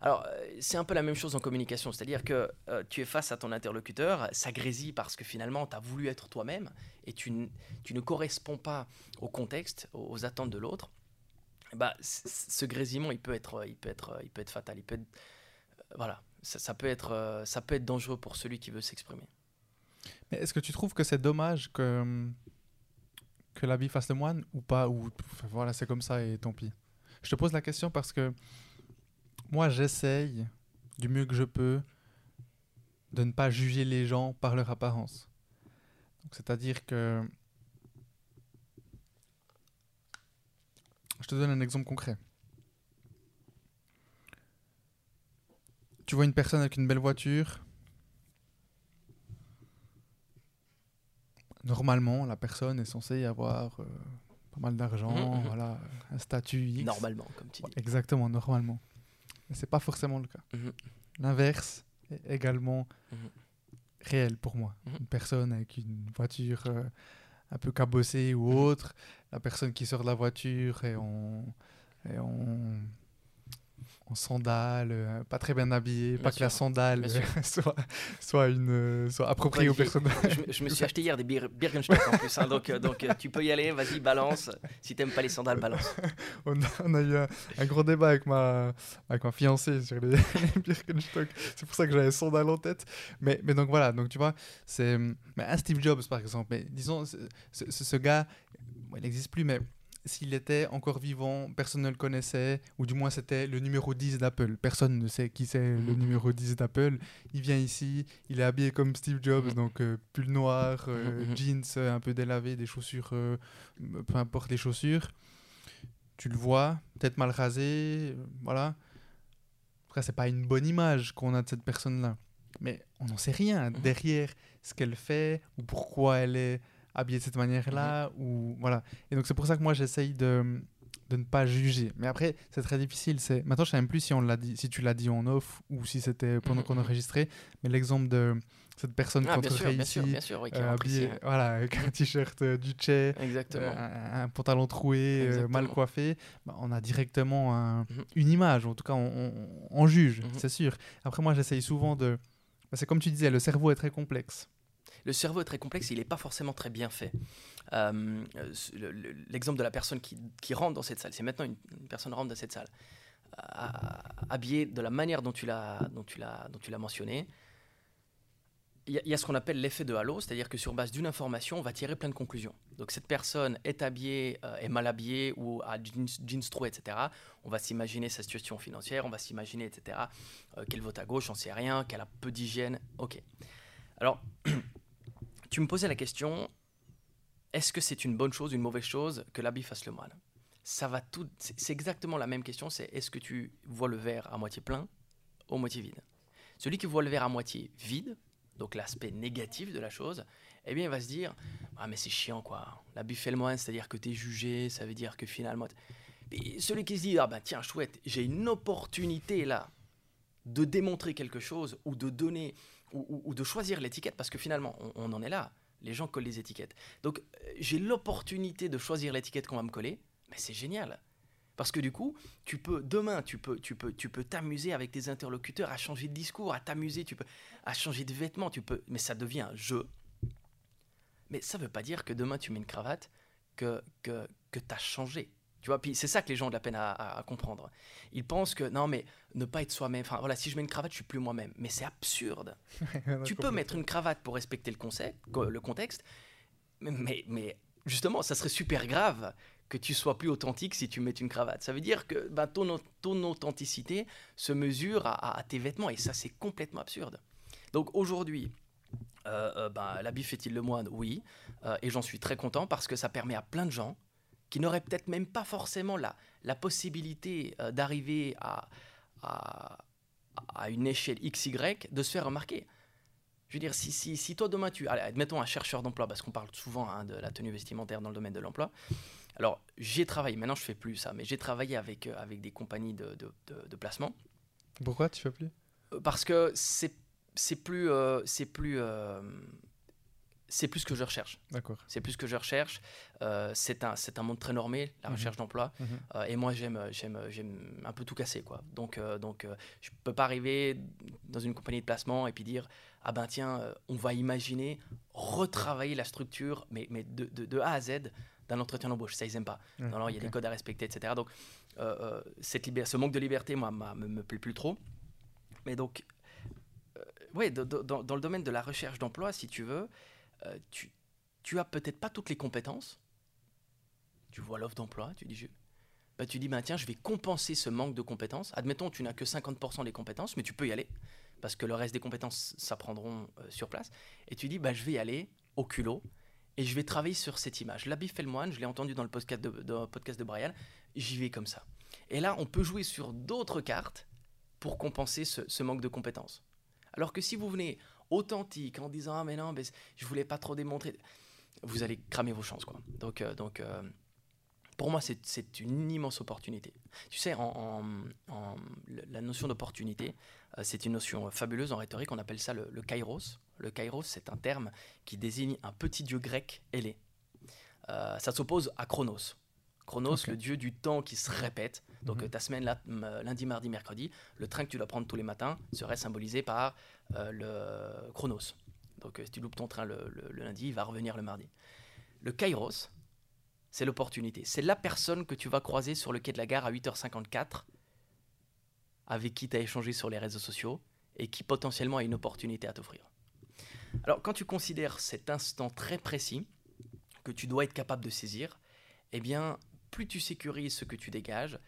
Alors, euh, c'est un peu la même chose en communication, c'est-à-dire que euh, tu es face à ton interlocuteur, ça grésille parce que finalement, tu as voulu être toi-même et tu, ne corresponds pas au contexte, aux, attentes de l'autre. Bah, ce grésillement, il peut être, il peut être, il peut être fatal. Il peut voilà, ça, peut être, ça peut être dangereux pour celui qui veut s'exprimer. Mais est-ce que tu trouves que c'est dommage que, que la vie fasse le moine ou pas Ou voilà, c'est comme ça et tant pis. Je te pose la question parce que moi, j'essaye du mieux que je peux de ne pas juger les gens par leur apparence. C'est-à-dire que... Je te donne un exemple concret. Tu vois une personne avec une belle voiture. Normalement, la personne est censée avoir euh, pas mal d'argent, mmh, mmh. voilà, un statut X. Normalement, comme tu dis. Exactement, normalement. Mais c'est pas forcément le cas. Mhm. L'inverse est également mhm. réel pour moi. Mhm. Une personne avec une voiture euh, un peu cabossée ou autre, la personne qui sort de la voiture et on, et on en sandales, euh, pas très bien habillé, pas que la sandale soit, soit, une, euh, soit appropriée aux personnes. Je, me suis acheté hier des Birkenstock en plus, hein, donc, euh, donc tu peux y aller, vas-y, balance. Si t'aimes pas les sandales, balance. on, a, eu un, gros débat avec ma, avec ma fiancée sur les, Birkenstock. C'est pour ça que j'avais les sandales en tête. Mais, mais donc voilà, donc tu vois, c'est un Steve Jobs par exemple. Mais disons, ce, ce gars, il n'existe plus, mais s'il était encore vivant, personne ne le connaissait, ou du moins c'était le numéro 10 d'Apple. Personne ne sait qui c'est le mhm. numéro 10 d'Apple. Il vient ici, il est habillé comme Steve Jobs, mhm. donc euh, pull noir, euh, mhm, jeans euh, un peu délavé, des chaussures, peu importe les chaussures. Tu le vois, tête mal rasée, voilà. Après, c'est pas une bonne image qu'on a de cette personne-là. Mais on n'en sait rien derrière ce qu'elle fait ou pourquoi elle est habillé de cette manière-là. Mhm. ou voilà. Et donc, c'est pour ça que moi, j'essaye de, de ne pas juger. Mais après, c'est très difficile. C'est Maintenant, je sais même plus si, on l'a dit, si tu l'as dit en off ou si c'était pendant mhm, qu'on mhm. enregistrait. Mais l'exemple de cette personne ah, bien sûr, bien sûr, bien sûr, euh, habillée, voilà, avec un t-shirt euh, du Che, euh, un, pantalon troué, mal coiffé, bah, on a directement une image, en tout cas on, on, juge, c'est sûr. Après moi j'essaye souvent de... Bah, c'est comme tu disais, le cerveau est très complexe le cerveau est très complexe, il n'est pas forcément très bien fait. Euh, l'exemple de la personne qui, rentre dans cette salle, c'est maintenant une, personne rentre dans cette salle, euh, habillée de la manière dont tu l'as mentionné. Il y, a ce qu'on appelle l'effet de halo, c'est-à-dire que sur base d'une information, on va tirer plein de conclusions. Donc cette personne est habillée, euh, est mal habillée ou a jeans, jeans etc. On va s'imaginer sa situation financière, on va s'imaginer, etc. qu'elle vote à gauche, on sait rien, qu'elle a peu d'hygiène. Ok. Alors, tu me posais la question, est-ce que c'est une bonne chose, une mauvaise chose que l'habit fasse le mal? Ça va tout. C'est exactement la même question. C'est est-ce que tu vois le verre à moitié plein ou à moitié vide? Celui qui voit le verre à moitié vide, donc l'aspect négatif de la chose, eh bien, il va se dire Ah, mais c'est chiant, quoi. La buffet le moine, c'est-à-dire que tu es jugé, ça veut dire que finalement. Celui qui se dit Ah, ben tiens, chouette, j'ai une opportunité là de démontrer quelque chose ou de donner ou, de choisir l'étiquette, parce que finalement, on, en est là. Les gens collent les étiquettes. Donc, euh, j'ai l'opportunité de choisir l'étiquette qu'on va me coller, mais c'est génial. Parce que du coup, tu peux demain, tu peux, tu peux, tu peux t'amuser avec tes interlocuteurs, à changer de discours, à t'amuser, tu peux, à changer de vêtements, tu peux, mais ça devient un jeu. Mais ça ne veut pas dire que demain tu mets une cravate que que que as changé. Tu vois, puis c'est ça que les gens ont de la peine à, comprendre. Ils pensent que non, mais ne pas être soi-même. Enfin voilà, si je mets une cravate, je suis plus moi-même. Mais c'est absurde. tu peux mettre une cravate pour respecter le, concept, le contexte, mais, mais justement, ça serait super grave que tu sois plus authentique si tu mets une cravate. Ça veut dire que ben, ton, ton authenticité se mesure à, tes vêtements et ça, c'est complètement absurde. Donc aujourd'hui, euh, euh ben, l'habit fait-il le moine Oui. Euh, et j'en suis très content parce que ça permet à plein de gens qui n'auraient peut-être même pas forcément la, la possibilité euh, d'arriver à, à, à, une échelle XY de se faire remarquer. Je veux dire, si, si, si toi demain tu... Allez, admettons un chercheur d'emploi, parce qu'on parle souvent hein, de la tenue vestimentaire dans le domaine de l'emploi. Alors, j'ai travaillé, maintenant je fais plus ça, mais j'ai travaillé avec, euh, avec des compagnies de, de, de, placement. Pourquoi tu fais plus? Euh, Parce que c'est plus... c'est plus c'est plus ce que je recherche. D'accord. C'est plus ce que je recherche. Euh, c'est un, c'est un monde très normé, la mhm. recherche d'emploi. Mhm. Euh, et moi, j'aime, j'aime, j'aime un peu tout casser, quoi. Donc, euh, donc, je peux pas arriver dans une compagnie de placement et puis dire, ah ben tiens, on va imaginer retravailler la structure, mais, mais de, de, A à Z d'un entretien d'embauche. Ça, ils n'aiment pas. il y a des codes à respecter, etc. Donc, cette ce manque de liberté, moi, me, me plaît plus trop. Mais donc, oui, dans, dans, le domaine de la recherche d'emploi, si tu veux, euh, tu, tu as peut-être pas toutes les compétences. Tu vois l'offre d'emploi, tu dis, je, bah, tu dis, bah, tiens, je vais compenser ce manque de compétences. Admettons, tu n'as que 50% des compétences, mais tu peux y aller, parce que le reste des compétences s'apprendront euh, sur place. Et tu dis, bah, je vais y aller au culot, et je vais travailler sur cette image. L'habit fait le moine, je l'ai entendu dans le podcast de, Brian, j'y vais comme ça. Et là, on peut jouer sur d'autres cartes pour compenser ce manque de compétences. Alors que si vous venez authentique en disant ah mais non mais je voulais pas trop démontrer. Vous allez cramer vos chances quoi. Donc euh, donc euh, pour moi c'est une immense opportunité. Tu sais en, la notion d'opportunité euh, c'est une notion fabuleuse en rhétorique. On appelle ça le, le kairos. Le kairos c'est un terme qui désigne un petit dieu grec ailé. Ça s'oppose à chronos Chronos, le dieu du temps qui se répète. Donc mhm. ta semaine, là, lundi, mardi, mercredi, le train que tu dois prendre tous les matins serait symbolisé par euh, le Chronos. Donc euh, si tu loupes ton train le, lundi, il va revenir le mardi. Le Kairos, c'est l'opportunité. C'est la personne que tu vas croiser sur le quai de la gare à 8h54, avec qui tu as échangé sur les réseaux sociaux, et qui potentiellement a une opportunité à t'offrir. Alors quand tu considères cet instant très précis, que tu dois être capable de saisir, eh bien, plus tu sécurises ce que tu dégages,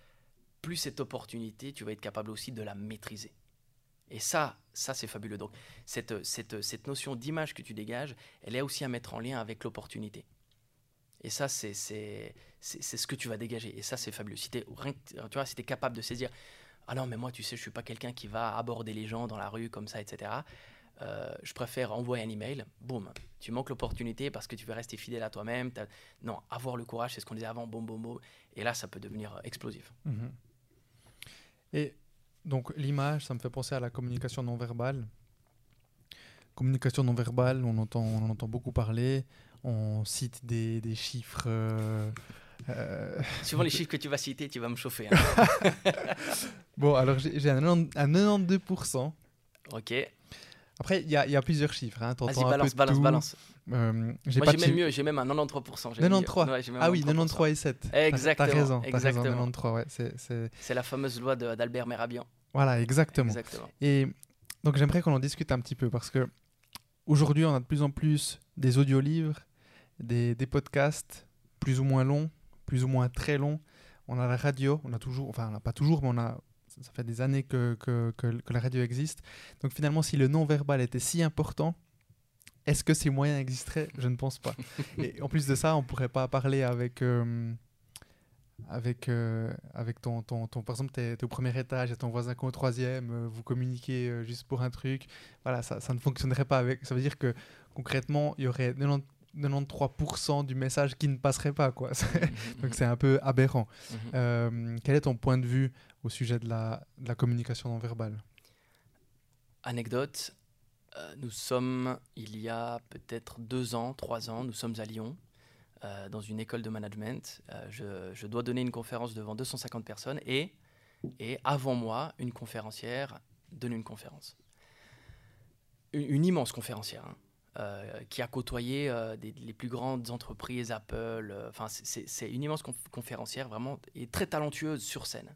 plus cette opportunité, tu vas être capable aussi de la maîtriser. Et ça, ça c'est fabuleux. Donc, cette, cette, cette notion d'image que tu dégages, elle est aussi à mettre en lien avec l'opportunité. Et ça, c'est ce que tu vas dégager. Et ça, c'est fabuleux. Si tu es, si es capable de saisir, ah non, mais moi, tu sais, je suis pas quelqu'un qui va aborder les gens dans la rue comme ça, etc. Euh, je préfère envoyer un email, boum, tu manques l'opportunité parce que tu veux rester fidèle à toi-même. Non, avoir le courage, c'est ce qu'on disait avant, boum, boum, boum. Et là, ça peut devenir explosif. Mhm. Et donc, l'image, ça me fait penser à la communication non verbale. Communication non verbale, on, entend, on en entend beaucoup parler. On cite des, des chiffres. Euh, euh, Suivant les chiffres que tu vas citer, tu vas me chauffer. Hein. bon, alors j'ai un, un 92%. Ok. Après, il y, y, a plusieurs chiffres. Hein. Vas-y, balance, balance, balance. Euh, Moi, j'ai même mieux, j'ai même un 93%. 93 Ah oui, 93 et 7. Exactement. T'as raison, exactement. Raison, 93, ouais. C'est la fameuse loi d'Albert Merabian. Voilà, exactement. exactement. Et donc, j'aimerais qu'on en discute un petit peu parce que aujourd'hui, on a de plus en plus des audiolivres, des, des podcasts plus ou moins longs, plus ou moins très longs. On a la radio, on a toujours, enfin, on n'a pas toujours, mais on a ça fait des années que, que, que, la radio existe. Donc finalement, si le non-verbal était si important, est-ce que ces moyens existeraient? Je ne pense pas. Et en plus de ça, on ne pourrait pas parler avec, euh, avec, euh, avec ton, ton, ton, par exemple, tu es, au premier étage et ton voisin qui est au troisième, euh, vous communiquez juste pour un truc, voilà, ça, ça, ne fonctionnerait pas avec. Ça veut dire que concrètement, il y aurait 93% du message qui ne passerait pas, quoi. Mhm, Donc c'est un peu aberrant. Mhm. quel est ton point de vue au sujet de la, de la communication non verbale? Anecdote, nous sommes, il y a peut-être deux ans, trois ans, nous sommes à Lyon. Euh, dans une école de management. Euh, je, dois donner une conférence devant 250 personnes et, et avant moi, une conférencière donne une conférence. Une, immense conférencière. Hein, euh, qui a côtoyé les plus grandes entreprises, Apple. Enfin, c'est une immense conférencière, vraiment, et très talentueuse sur scène.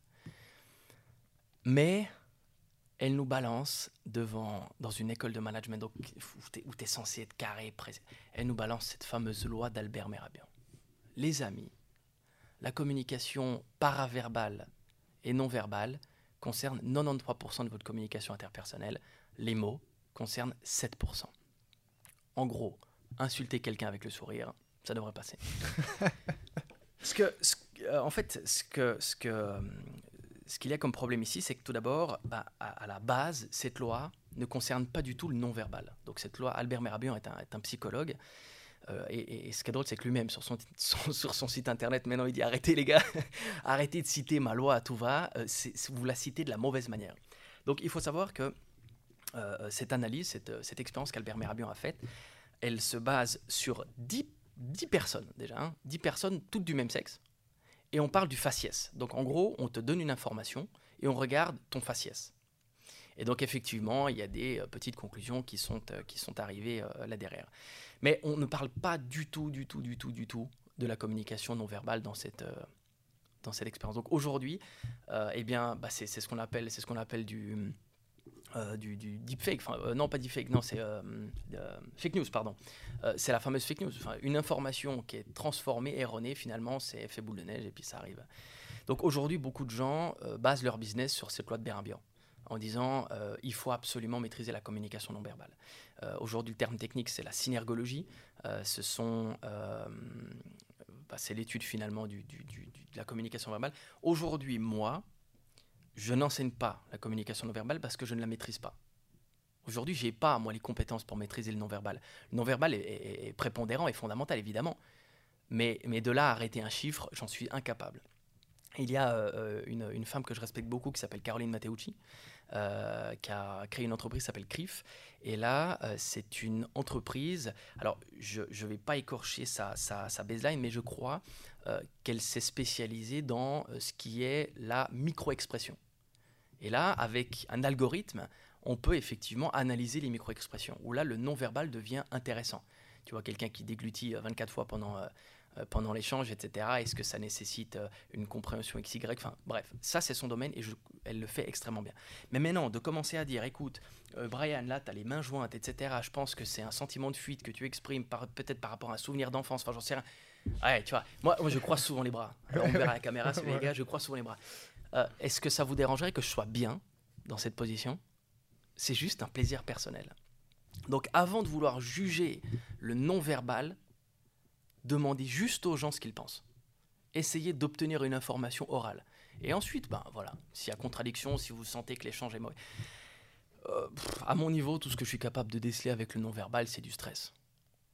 Mais elle nous balance devant, dans une école de management où tu es, censé être carré, elle nous balance cette fameuse loi d'Albert Merabian. Les amis, la communication paraverbale et non verbale concerne 93% de votre communication interpersonnelle. Les mots concernent 7%. En gros, insulter quelqu'un avec le sourire, ça devrait passer. ce que, euh, en fait, ce que, ce qu'il y a comme problème ici, c'est que tout d'abord, bah, à, la base, cette loi ne concerne pas du tout le non-verbal. Donc cette loi, Albert Merabian est un, psychologue. Euh, et, ce qui est drôle, c'est que lui-même, sur son, site internet, maintenant, il dit arrêtez les gars, arrêtez de citer ma loi à tout va, euh, vous la citez de la mauvaise manière. Donc il faut savoir que euh, cette analyse, cette, cette expérience qu'Albert Merabian a faite, elle se base sur 10, 10 personnes déjà, hein, 10 personnes toutes du même sexe, et on parle du faciès. Donc en gros, on te donne une information et on regarde ton faciès. Et donc effectivement, il y a des euh, petites conclusions qui sont, euh, qui sont arrivées euh, là derrière. Mais on ne parle pas du tout, du tout, du tout, du tout de la communication non verbale dans cette, dans cette expérience. Donc aujourd'hui, eh bien, bah, c'est ce qu'on appelle, ce qu'on appelle du euh, du, deepfake, euh, non pas deepfake, non c'est euh, fake news, pardon. c'est la fameuse fake news, une information qui est transformée, erronée, finalement c'est effet boule de neige et puis ça arrive. Donc aujourd'hui, beaucoup de gens basent leur business sur cette loi de Bérimbian en disant il faut absolument maîtriser la communication non verbale. aujourd'hui, le terme technique c'est la synergologie. ce sont bah, c'est l'étude finalement de la communication verbale. Aujourd'hui, moi, je n'enseigne pas la communication non verbale parce que je ne la maîtrise pas. Aujourd'hui, je n'ai pas, moi, les compétences pour maîtriser le non-verbal. Le non-verbal est, prépondérant et fondamental, évidemment. Mais, mais de là à arrêter un chiffre, j'en suis incapable. Il y a euh, une, femme que je respecte beaucoup qui s'appelle Caroline Matteucci, euh, qui a créé une entreprise qui s'appelle CRIF. Et là, euh, c'est une entreprise. Alors, je ne vais pas écorcher sa, sa, sa, baseline, mais je crois qu'elle s'est spécialisée dans ce qui est la micro-expression. Et là, avec un algorithme, on peut effectivement analyser les micro-expressions, où là, le non-verbal devient intéressant. Tu vois, quelqu'un qui déglutit 24 euh, fois pendant, euh, euh, pendant l'échange, etc., est-ce que ça nécessite une compréhension XY Enfin, bref, ça, c'est son domaine et elle le fait extrêmement bien. Mais maintenant, de commencer à dire, écoute, Brian, là, tu as les mains jointes, etc., je pense que c'est un sentiment de fuite que tu exprimes peut-être par rapport à un souvenir d'enfance, enfin, j'en sais rien. Ouais, tu vois, moi, moi je crois souvent les bras. on verra la caméra, c'est les gars, je crois souvent les bras. Euh, est-ce que ça vous dérangerait que je sois bien dans cette position? C'est juste un plaisir personnel. Donc avant de vouloir juger le non-verbal, demandez juste aux gens ce qu'ils pensent. Essayez d'obtenir une information orale. Et ensuite, ben voilà, s'il y a contradiction, si vous sentez que l'échange est mauvais. Euh, à mon niveau, tout ce que je suis capable de déceler avec le non-verbal, c'est du stress.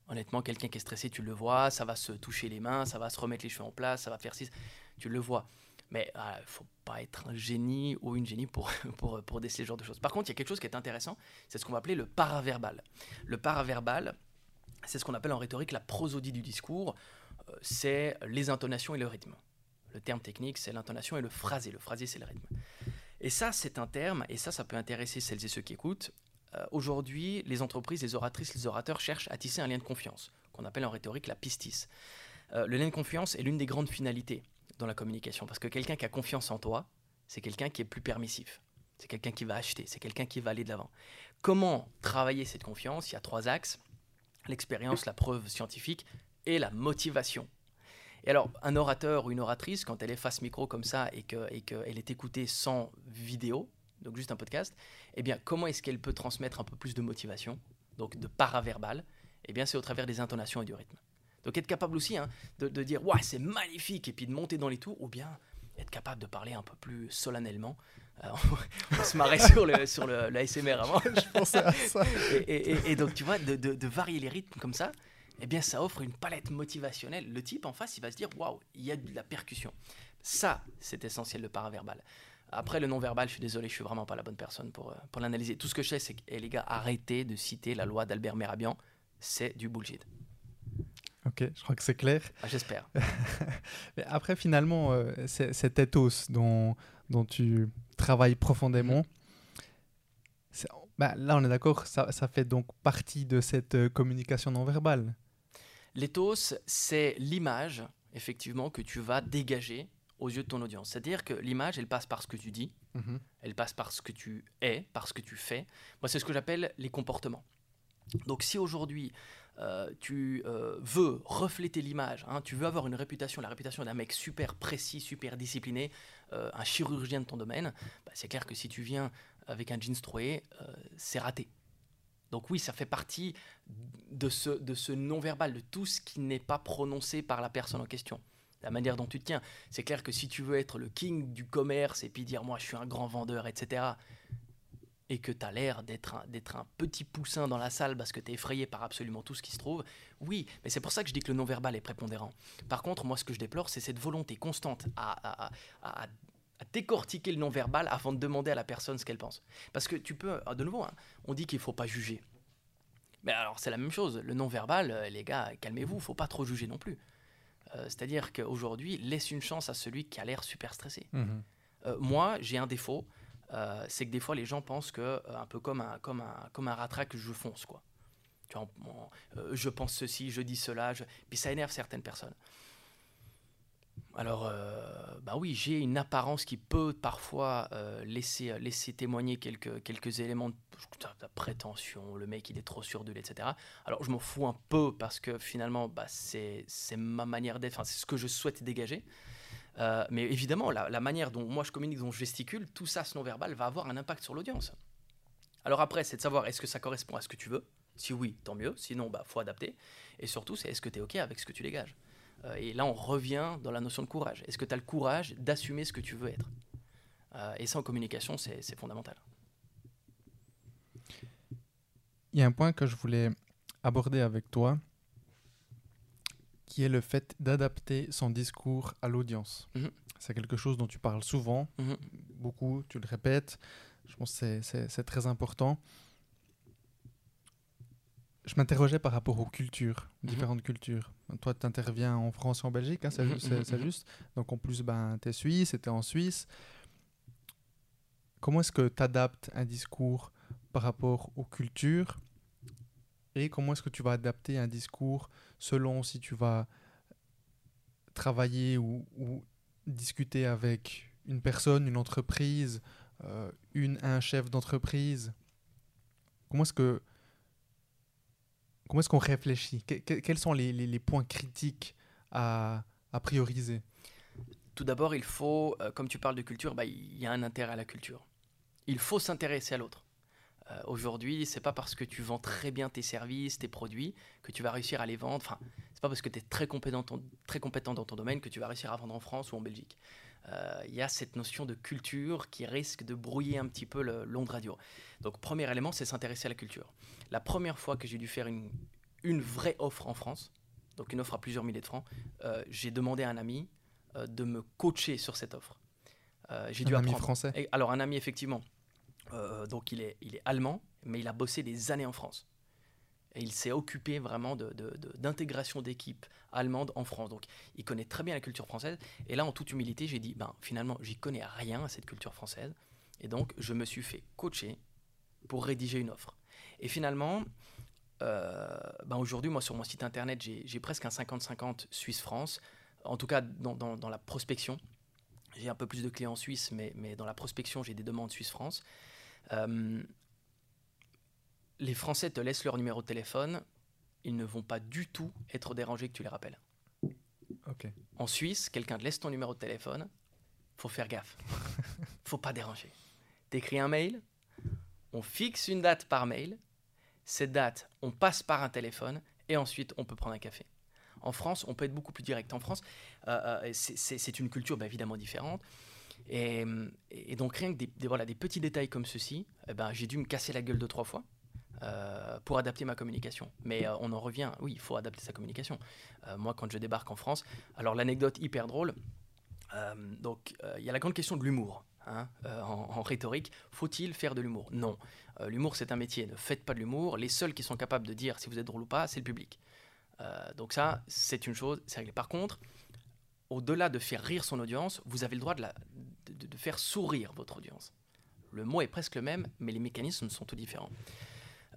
Honnêtement, quelqu'un qui est stressé, tu le vois, ça va se toucher les mains, ça va se remettre les cheveux en place, ça va faire ci, tu le vois. Mais il ah, ne faut pas être un génie ou une génie pour, pour, pour déceler ce genre de choses. Par contre, il y a quelque chose qui est intéressant, c'est ce qu'on va appeler le paraverbal. Le paraverbal, c'est ce qu'on appelle en rhétorique la prosodie du discours, euh, c'est les intonations et le rythme. Le terme technique, c'est l'intonation et le phrasé. Le phrasé, c'est le rythme. Et ça, c'est un terme, et ça, ça peut intéresser celles et ceux qui écoutent. Euh, aujourd'hui, les entreprises, les oratrices, les orateurs cherchent à tisser un lien de confiance, qu'on appelle en rhétorique la pistis. Euh, le lien de confiance est l'une des grandes finalités dans la communication. Parce que quelqu'un qui a confiance en toi, c'est quelqu'un qui est plus permissif. C'est quelqu'un qui va acheter, c'est quelqu'un qui va aller de l'avant. Comment travailler cette confiance? Il y a trois axes. L'expérience, la preuve scientifique et la motivation. Et alors, un orateur ou une oratrice, quand elle est face micro comme ça et qu'elle et que est écoutée sans vidéo, donc juste un podcast, eh bien, comment est-ce qu'elle peut transmettre un peu plus de motivation, donc de paraverbal? Eh bien, c'est au travers des intonations et du rythme. Donc être capable aussi hein, de, de, dire ouais c'est magnifique et puis de monter dans les tours ou bien être capable de parler un peu plus solennellement. Euh, on se marrait sur le sur le, ASMR avant. Je pensais à ça. Et, et, donc tu vois de, de, de, varier les rythmes comme ça, eh bien ça offre une palette motivationnelle. Le type en face il va se dire waouh il y a de la percussion. Ça c'est essentiel le paraverbal. Après, le non-verbal, je suis désolé, je suis vraiment pas la bonne personne pour, euh, pour l'analyser. Tout ce que je sais, c'est que, eh, les gars, arrêtez de citer la loi d'Albert Merabian. C'est du bullshit. Ok, je crois que c'est clair. Ah, j'espère. Mais après, finalement, euh, cet ethos dont, dont tu travailles profondément, bah, là, on est d'accord, ça, ça, fait donc partie de cette euh, communication non verbale. L'ethos, c'est l'image, effectivement, que tu vas dégager aux yeux de ton audience. C'est-à-dire que l'image, elle passe par ce que tu dis, mhm. elle passe par ce que tu es, par ce que tu fais. Moi, c'est ce que j'appelle les comportements. Donc si aujourd'hui euh, tu euh, veux refléter l'image, hein, tu veux avoir une réputation, la réputation d'un mec super précis, super discipliné, euh, un chirurgien de ton domaine, bah, c'est clair que si tu viens avec un jeans troué, c'est raté. Donc oui, ça fait partie de ce, de ce non-verbal, de tout ce qui n'est pas prononcé par la personne en question la manière dont tu te tiens. C'est clair que si tu veux être le king du commerce et puis dire moi je suis un grand vendeur, etc., et que tu as l'air d'être un, petit poussin dans la salle parce que tu es effrayé par absolument tout ce qui se trouve, oui, mais c'est pour ça que je dis que le non-verbal est prépondérant. Par contre, moi ce que je déplore, c'est cette volonté constante à, à, décortiquer le non-verbal avant de demander à la personne ce qu'elle pense. Parce que tu peux, de nouveau, hein, on dit qu'il faut pas juger. Mais alors c'est la même chose, le non-verbal, euh, les gars, calmez-vous, faut pas trop juger non plus. Euh, c'est-à-dire qu'aujourd'hui, laisse une chance à celui qui a l'air super stressé. Mhm. Euh, moi, j'ai un défaut, euh, c'est que des fois, les gens pensent que, un peu comme un, comme un, comme un ratraque, je fonce, quoi. Vois, je pense ceci, je dis cela, puis ça énerve certaines personnes. Alors, bah oui, j'ai une apparence qui peut parfois laisser, laisser témoigner quelques, quelques éléments de, de, prétention, le mec il est trop sûr de lui, etc. Alors, je m'en fous un peu parce que finalement, bah, c'est ma manière d'être, c'est ce que je souhaite dégager. Mais évidemment, la, la, manière dont moi je communique, dont je gesticule, tout ça, ce non-verbal, va avoir un impact sur l'audience. Alors après, c'est de savoir est-ce que ça correspond à ce que tu veux? Si oui, tant mieux. Sinon, bah faut adapter. Et surtout, c'est est-ce que tu es OK avec ce que tu dégages? Euh, et là, on revient dans la notion de courage. Est-ce que tu as le courage d'assumer ce que tu veux être? Euh, Et ça, en communication, c'est fondamental. Il y a un point que je voulais aborder avec toi, qui est le fait d'adapter son discours à l'audience. Mhm. C'est quelque chose dont tu parles souvent, mhm. beaucoup, tu le répètes. Je pense que c'est très important je m'interrogeais par rapport aux cultures, mhm. différentes cultures. Toi, tu interviens en France et en Belgique, hein, c'est juste. Donc en plus, ben, tu es suisse, tu en Suisse. Comment est-ce que tu adaptes un discours par rapport aux cultures et comment est-ce que tu vas adapter un discours selon si tu vas travailler ou, discuter avec une personne, une entreprise, euh, un chef d'entreprise Comment est-ce que Comment est-ce qu'on réfléchit? Quels sont les, points critiques à, prioriser? Tout d'abord, il faut, euh, comme tu parles de culture, bah, il y a un intérêt à la culture. Il faut s'intéresser à l'autre. Euh, aujourd'hui, c'est pas parce que tu vends très bien tes services, tes produits, que tu vas réussir à les vendre. Enfin, c'est pas parce que tu es très compétent, très compétent dans ton domaine que tu vas réussir à vendre en France ou en Belgique. Euh, il y a cette notion de culture qui risque de brouiller un petit peu l'onde radio. Donc, premier élément, c'est s'intéresser à la culture. La première fois que j'ai dû faire une, une, vraie offre en France, donc une offre à plusieurs milliers de francs, euh, j'ai demandé à un ami euh, de me coacher sur cette offre. j'ai dû un ami français Alors, un ami, effectivement. Donc, il est, il est allemand, mais il a bossé des années en France. Et il s'est occupé vraiment d'intégration d'équipes allemandes en France. Donc il connaît très bien la culture française. Et là, en toute humilité, j'ai dit, ben, finalement, j'y connais rien à cette culture française. Et donc, je me suis fait coacher pour rédiger une offre. Et finalement, euh, ben aujourd'hui, moi, sur mon site internet, j'ai presque un 50-50 Suisse-France. En tout cas, dans, la prospection. J'ai un peu plus de clients suisses, mais, mais dans la prospection, j'ai des demandes Suisse-France. Euh, les Français te laissent leur numéro de téléphone, ils ne vont pas du tout être dérangés que tu les rappelles. En Suisse, quelqu'un te laisse ton numéro de téléphone, faut faire gaffe. faut pas déranger. T'écris un mail, on fixe une date par mail, cette date, on passe par un téléphone et ensuite on peut prendre un café. En France, on peut être beaucoup plus direct. En France, c'est une culture bah, évidemment différente. Et, donc rien que des, voilà, des petits détails comme ceci, eh ben, j'ai dû me casser la gueule deux, trois fois. pour adapter ma communication. Mais on en revient, oui, il faut adapter sa communication. moi, quand je débarque en France, alors l'anecdote hyper drôle, donc il y a la grande question de l'humour. Hein, en, en, rhétorique, faut-il faire de l'humour? Non. l'humour, c'est un métier. Ne faites pas de l'humour. Les seuls qui sont capables de dire si vous êtes drôle ou pas, c'est le public. donc ça, c'est une chose, c'est réglé. Par contre, au-delà de faire rire son audience, vous avez le droit de, faire sourire votre audience. Le mot est presque le même, mais les mécanismes sont tout différents.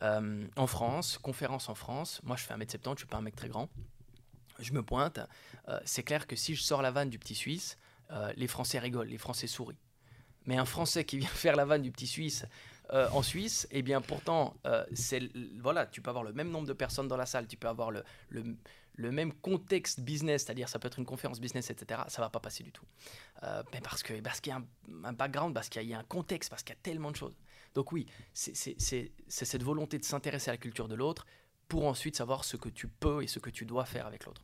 Euh, en France, conférence en France, moi je fais 1m70, je ne suis pas un mec très grand. Je me pointe. Euh, c'est clair que si je sors la vanne du petit Suisse, euh, les Français rigolent, les Français sourient. Mais un Français qui vient faire la vanne du petit Suisse en Suisse, eh bien pourtant, voilà, tu peux avoir le même nombre de personnes dans la salle, tu peux avoir le, le même contexte business, c'est-à-dire ça peut être une conférence business, etc., ça va pas passer du tout. Euh, mais parce qu'il parce qu'il y a un, background, parce qu'il y, a un contexte, parce qu'il y a tellement de choses. Donc oui, c'est cette volonté de s'intéresser à la culture de l'autre pour ensuite savoir ce que tu peux et ce que tu dois faire avec l'autre.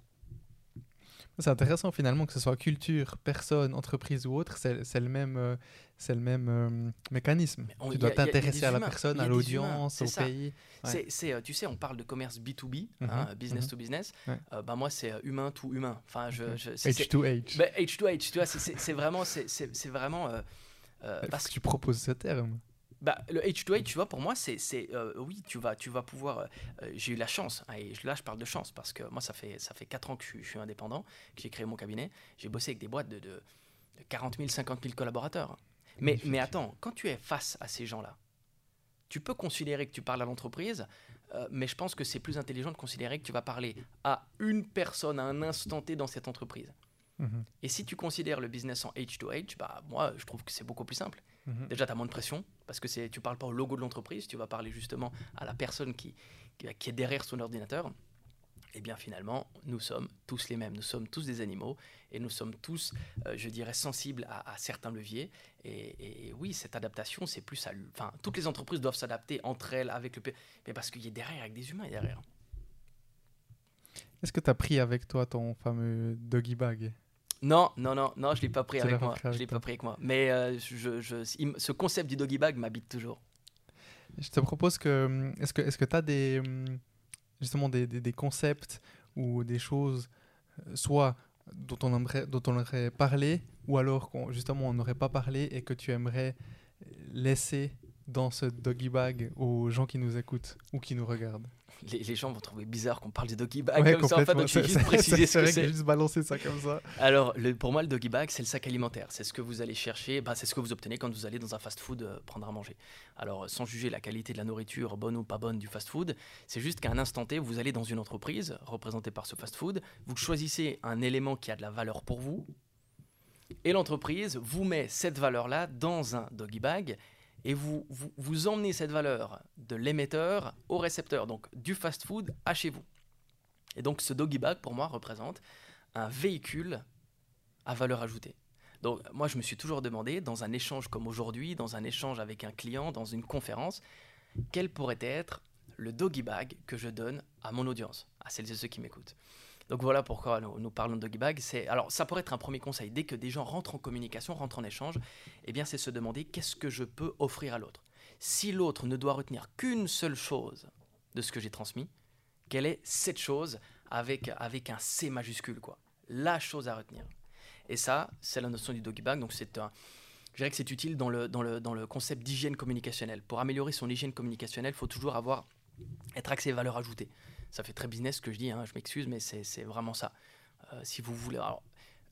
C'est intéressant finalement que ce soit culture, personne, entreprise ou autre, c'est le même, euh, c'est le même euh, mécanisme. tu dois t'intéresser à la personne, à l'audience, au pays. C'est, euh, tu sais, on parle de commerce B2B, mhm, hein, business mhm. to business. bah, moi, c'est humain to humain. Enfin, je, H to H. Bah, H to H, tu vois, c'est vraiment... c'est vraiment parce que tu proposes ce terme bah, le H2H, tu vois, pour moi, c'est, euh, oui, tu vas, tu vas pouvoir. Euh, euh, j'ai eu la chance, hein, et là, je parle de chance parce que moi, ça fait, ça fait 4 ans que je, suis indépendant, que j'ai créé mon cabinet. J'ai bossé avec des boîtes de, de, 40 000, 50 000 collaborateurs. Mais, mais attends, quand tu es face à ces gens-là, tu peux considérer que tu parles à l'entreprise, mais je pense que c'est plus intelligent de considérer que tu vas parler à une personne à un instant T dans cette entreprise. Et si tu considères le business en H2H, bah, moi, je trouve que c'est beaucoup plus simple. Mhm. Déjà, tu as moins de pression parce que tu ne parles pas au logo de l'entreprise, tu vas parler justement à la personne qui, qui, est derrière son ordinateur. Et bien finalement, nous sommes tous les mêmes, nous sommes tous des animaux et nous sommes tous, euh, je dirais, sensibles à, certains leviers. Et, oui, cette adaptation, c'est plus à... Enfin, toutes les entreprises doivent s'adapter entre elles avec le... Mais parce qu'il y a derrière, avec des humains derrière. Est-ce que tu as pris avec toi ton fameux doggy bag? Non, non, non, non, je l'ai pas pris avec moi. Je l'ai pas pris avec moi. Mais euh, je, je, ce concept du doggy bag m'habite toujours. Je te propose que, est-ce que, est-ce que tu as des, justement des, des, concepts ou des choses, euh, soit dont on aimerait, dont on aurait parlé, ou alors justement on n'aurait pas parlé et que tu aimerais laisser dans ce doggy bag aux gens qui nous écoutent ou qui nous regardent les, gens vont trouver bizarre qu'on parle du doggy bag comme ça. En fait, donc je vais juste préciser ce que c'est. juste balancer ça comme ça. Alors, le, pour moi, le doggy bag, c'est le sac alimentaire. C'est ce que vous allez chercher, bah, c'est ce que vous obtenez quand vous allez dans un fast-food euh, prendre à manger. Alors, sans juger la qualité de la nourriture, bonne ou pas bonne du fast-food, c'est juste qu'à un instant T, vous allez dans une entreprise représentée par ce fast-food, vous choisissez un élément qui a de la valeur pour vous, et l'entreprise vous met cette valeur-là dans un doggy bag et vous, vous, emmenez cette valeur de l'émetteur au récepteur, donc du fast-food à chez vous. Et donc ce doggy bag, pour moi, représente un véhicule à valeur ajoutée. Donc moi, je me suis toujours demandé, dans un échange comme aujourd'hui, dans un échange avec un client, dans une conférence, quel pourrait être le doggy bag que je donne à mon audience, à celles et ceux qui m'écoutent. Donc voilà pourquoi nous, parlons de doggy bag. C'est alors ça pourrait être un premier conseil dès que des gens rentrent en communication, rentrent en échange, eh bien c'est se demander qu'est-ce que je peux offrir à l'autre. Si l'autre ne doit retenir qu'une seule chose de ce que j'ai transmis, quelle est cette chose avec avec un C majuscule quoi, la chose à retenir. Et ça, c'est la notion du doggy bag. Donc c'est un je dirais que c'est utile dans le, dans, le, dans le concept d'hygiène communicationnelle. Pour améliorer son hygiène communicationnelle, il faut toujours avoir, être axé valeur ajoutée ça fait très business ce que je dis, hein, je m'excuse, mais c'est vraiment ça. Euh, si vous voulez.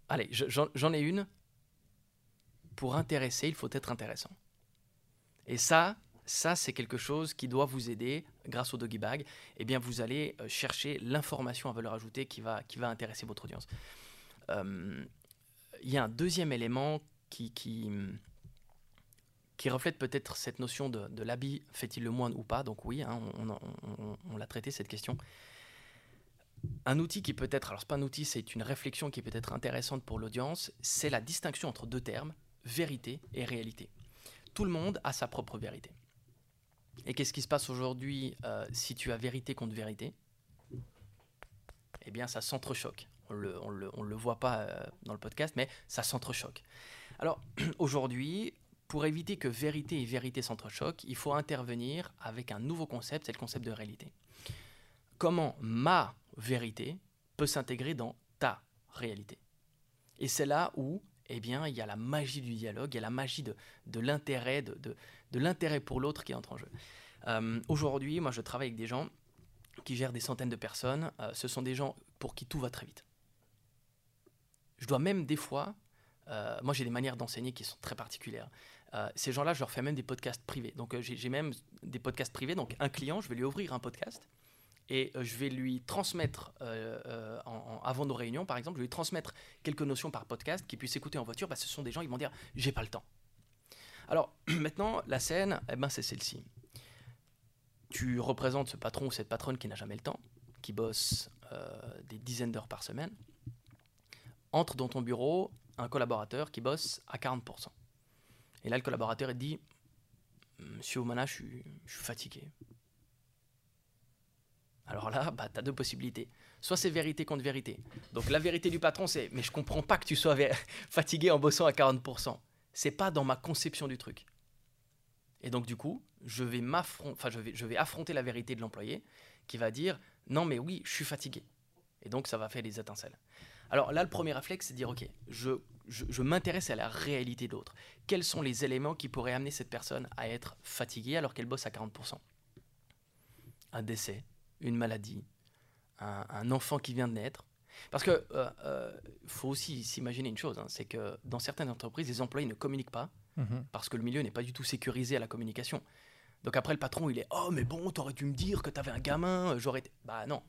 Allez, j'en ai une. Pour intéresser, il faut être intéressant. Et ça, ça c'est quelque chose qui doit vous aider grâce au doggy bag. Eh bien, vous allez euh, chercher l'information à valeur ajoutée qui va, intéresser votre audience. Euh, il y a un deuxième élément qui, qui reflète peut-être cette notion de, l'habit fait-il le moine ou pas. Donc oui, hein, on, l'a traité cette question. Un outil qui peut être, alors c'est pas un outil, c'est une réflexion qui peut être intéressante pour l'audience, c'est la distinction entre deux termes, vérité et réalité. Tout le monde a sa propre vérité. Et qu'est-ce qui se passe aujourd'hui euh, si tu as vérité contre vérité? Eh bien, ça s'entrechoque. On ne le, voit pas euh, dans le podcast, mais ça s'entrechoque. Alors, aujourd'hui, pour éviter que vérité et vérité s'entrechoquent, il faut intervenir avec un nouveau concept, c'est le concept de réalité. Comment ma vérité peut s'intégrer dans ta réalité? Et c'est là où eh bien, il y a la magie du dialogue, il y a la magie de, l'intérêt, de l'intérêt pour l'autre qui entre en jeu. Euh, aujourd'hui, moi, je travaille avec des gens qui gèrent des centaines de personnes. Euh, ce sont des gens pour qui tout va très vite. Je dois même des fois, euh, moi j'ai des manières d'enseigner qui sont très particulières. Euh, ces gens-là, je leur fais même des podcasts privés. Donc euh, j'ai même des podcasts privés. Donc un client, je vais lui ouvrir un podcast et euh, je vais lui transmettre, avant nos réunions par exemple, je vais lui transmettre quelques notions par podcast qu'il puisse écouter en voiture. Que ce sont des gens, ils vont dire, j'ai pas le temps. Alors maintenant, la scène, eh ben, c'est celle-ci. Tu représentes ce patron ou cette patronne qui n'a jamais le temps, qui bosse des dizaines d'heures par semaine. Entre dans ton bureau un collaborateur qui bosse à 40%. Et là, le collaborateur il dit Monsieur Oumana, je suis, fatigué. Alors là, bah, tu as deux possibilités. Soit c'est vérité contre vérité. Donc la vérité du patron, c'est Mais je comprends pas que tu sois fatigué en bossant à 40%. C'est pas dans ma conception du truc. Et donc du coup, je vais affronter la vérité de l'employé qui va dire Non, mais oui, je suis fatigué. Et donc ça va faire des étincelles. Alors là, le premier réflexe, c'est de dire Ok, je, je, je m'intéresse à la réalité de l'autre. Quels sont les éléments qui pourraient amener cette personne à être fatiguée alors qu'elle bosse à 40% Un décès, une maladie, un, un enfant qui vient de naître. Parce que euh, euh, faut aussi s'imaginer une chose, hein, c'est que dans certaines entreprises, les employés ne communiquent pas Mhm. parce que le milieu n'est pas du tout sécurisé à la communication. Donc après, le patron, il est Oh, mais bon, t'aurais dû me dire que t'avais un gamin, euh, j'aurais été. Bah non.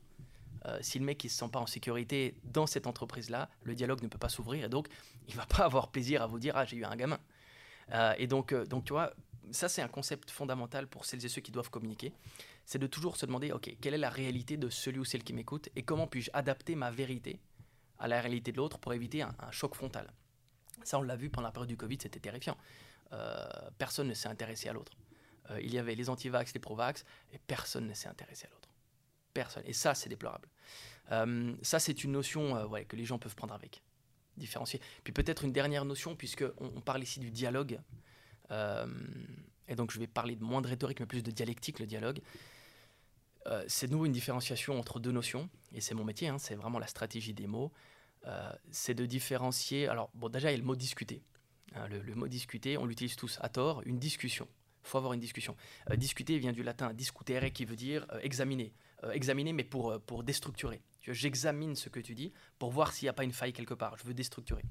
Euh, si le mec il se sent pas en sécurité dans cette entreprise-là, le dialogue ne peut pas s'ouvrir et donc il va pas avoir plaisir à vous dire Ah, j'ai eu un gamin. Euh, et donc, euh, donc, tu vois, ça c'est un concept fondamental pour celles et ceux qui doivent communiquer. C'est de toujours se demander Ok, quelle est la réalité de celui ou celle qui m'écoute et comment puis-je adapter ma vérité à la réalité de l'autre pour éviter un, un choc frontal. Ça, on l'a vu pendant la période du Covid, c'était terrifiant. Euh, personne ne s'est intéressé à l'autre. Il y avait les anti-vax, les pro-vax, et personne ne s'est intéressé à l'autre. Personne. Et ça, c'est déplorable. Euh, ça, c'est une notion euh, que les gens peuvent prendre avec. Différencier. Puis peut-être une dernière notion, puisque on, parle ici du dialogue. Euh, et donc, je vais parler de moins de rhétorique, mais plus de dialectique, le dialogue. C'est nouveau une différenciation entre deux notions, et c'est mon métier, hein, c'est vraiment la stratégie des mots. C'est de différencier. Alors, bon, déjà, il y a le mot discuter. Hein, le, mot discuter, on l'utilise tous à tort, une discussion. Il faut avoir une discussion. Discuter vient du latin discutere qui veut dire examiner. Euh, examiner, mais pour, euh, pour déstructurer. J'examine ce que tu dis pour voir s'il n'y a pas une faille quelque part. Je veux déstructurer.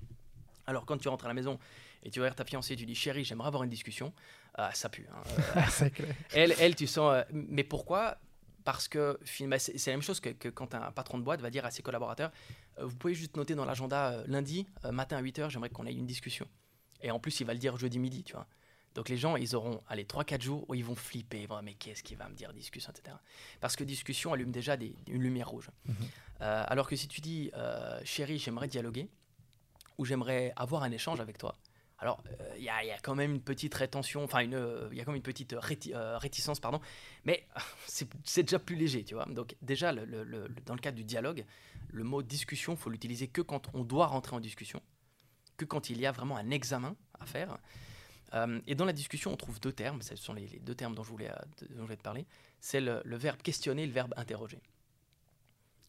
Alors, quand tu rentres à la maison et tu regardes ta fiancée, tu dis chérie, j'aimerais avoir une discussion, ah, ça pue. hein. Euh, clair. elle, elle, tu sens. euh, mais pourquoi? Parce que finalement, c'est la même chose que, que quand un patron de boîte va dire à ses collaborateurs Vous pouvez juste noter dans l'agenda lundi, matin à 8h, j'aimerais qu'on ait une discussion. Et en plus, il va le dire jeudi midi, tu vois. Donc les gens, ils auront, allez, 3-4 jours où ils vont flipper. Vont, mais qu'est-ce qu'il va me dire, discussion, etc. Parce que discussion allume déjà des- une lumière rouge. Mhm. Euh, alors que si tu dis euh, Chérie, j'aimerais dialoguer, ou j'aimerais avoir un échange avec toi, alors, euh, il y, a- il y a quand même une petite rétention, enfin, euh, il y a quand même une petite réti- euh, réticence, pardon, mais c'est c'est déjà plus léger, tu vois. Donc, déjà, le- le- le- dans le cadre du dialogue, le mot discussion, faut l'utiliser que quand on doit rentrer en discussion, que quand il y a vraiment un examen à faire. Euh, et dans la discussion, on trouve deux termes, ce sont les, deux termes dont je voulais, euh, dont je voulais te parler. C'est le, verbe questionner et le verbe interroger.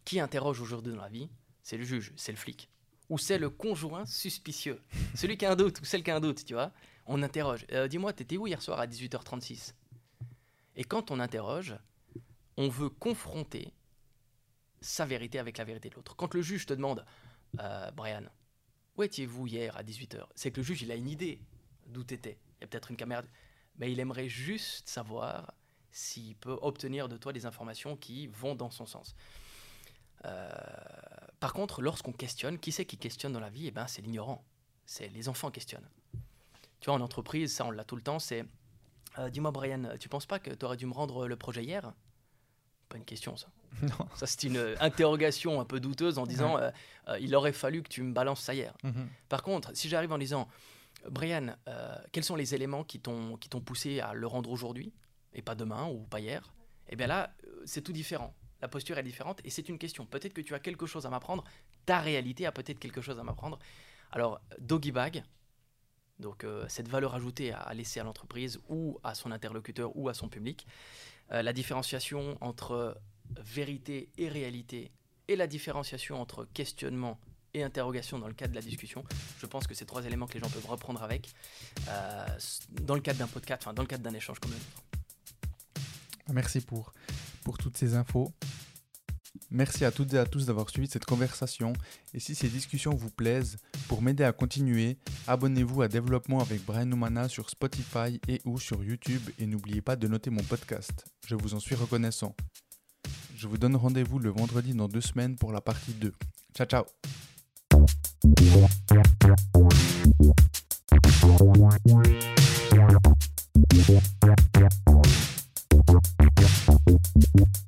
Qui interroge aujourd'hui dans la vie C'est le juge, c'est le flic. Ou c'est le conjoint suspicieux. Celui qui a un doute ou celle qui a un doute, tu vois. On interroge. Euh, Dis-moi, t'étais où hier soir à 18h36 Et quand on interroge, on veut confronter sa vérité avec la vérité de l'autre. Quand le juge te demande, Brian, où étiez-vous hier à 18h C'est que le juge, il a une idée d'où t'étais. Il y a peut-être une caméra. Mais il aimerait juste savoir s'il peut obtenir de toi des informations qui vont dans son sens. Euh, par contre, lorsqu'on questionne, qui c'est qui questionne dans la vie? Eh ben, c'est l'ignorant. C'est les enfants questionnent. Tu vois, en entreprise, ça, on l'a tout le temps. C'est, euh, dis-moi, Brian, tu penses pas que tu aurais dû me rendre le projet hier? Pas une question, ça. Non. Ça, c'est une euh, interrogation un peu douteuse en disant, euh, il aurait fallu que tu me balances ça hier. Mhm. Par contre, si j'arrive en disant, Brian, euh, quels sont les éléments qui t'ont poussé à le rendre aujourd'hui et pas demain ou pas hier? Eh bien là, euh, c'est tout différent. la posture est différente et c'est une question. Peut-être que tu as quelque chose à m'apprendre, ta réalité a peut-être quelque chose à m'apprendre. Alors, doggy bag, donc euh, cette valeur ajoutée à, laisser à l'entreprise ou à son interlocuteur ou à son public. La différenciation entre vérité et réalité et la différenciation entre questionnement et interrogation dans le cadre de la discussion. Je pense que c'est trois éléments que les gens peuvent reprendre avec euh, dans le cadre d'un podcast, enfin dans le cadre d'un échange comme le Merci pour, pour toutes ces infos. Merci à toutes et à tous d'avoir suivi cette conversation. Et si ces discussions vous plaisent, pour m'aider à continuer, abonnez-vous à Développement avec Brian Noumana sur Spotify et ou sur YouTube et n'oubliez pas de noter mon podcast. Je vous en suis reconnaissant. Je vous donne rendez-vous le vendredi dans deux semaines pour la partie 2. Ciao ciao Thank you.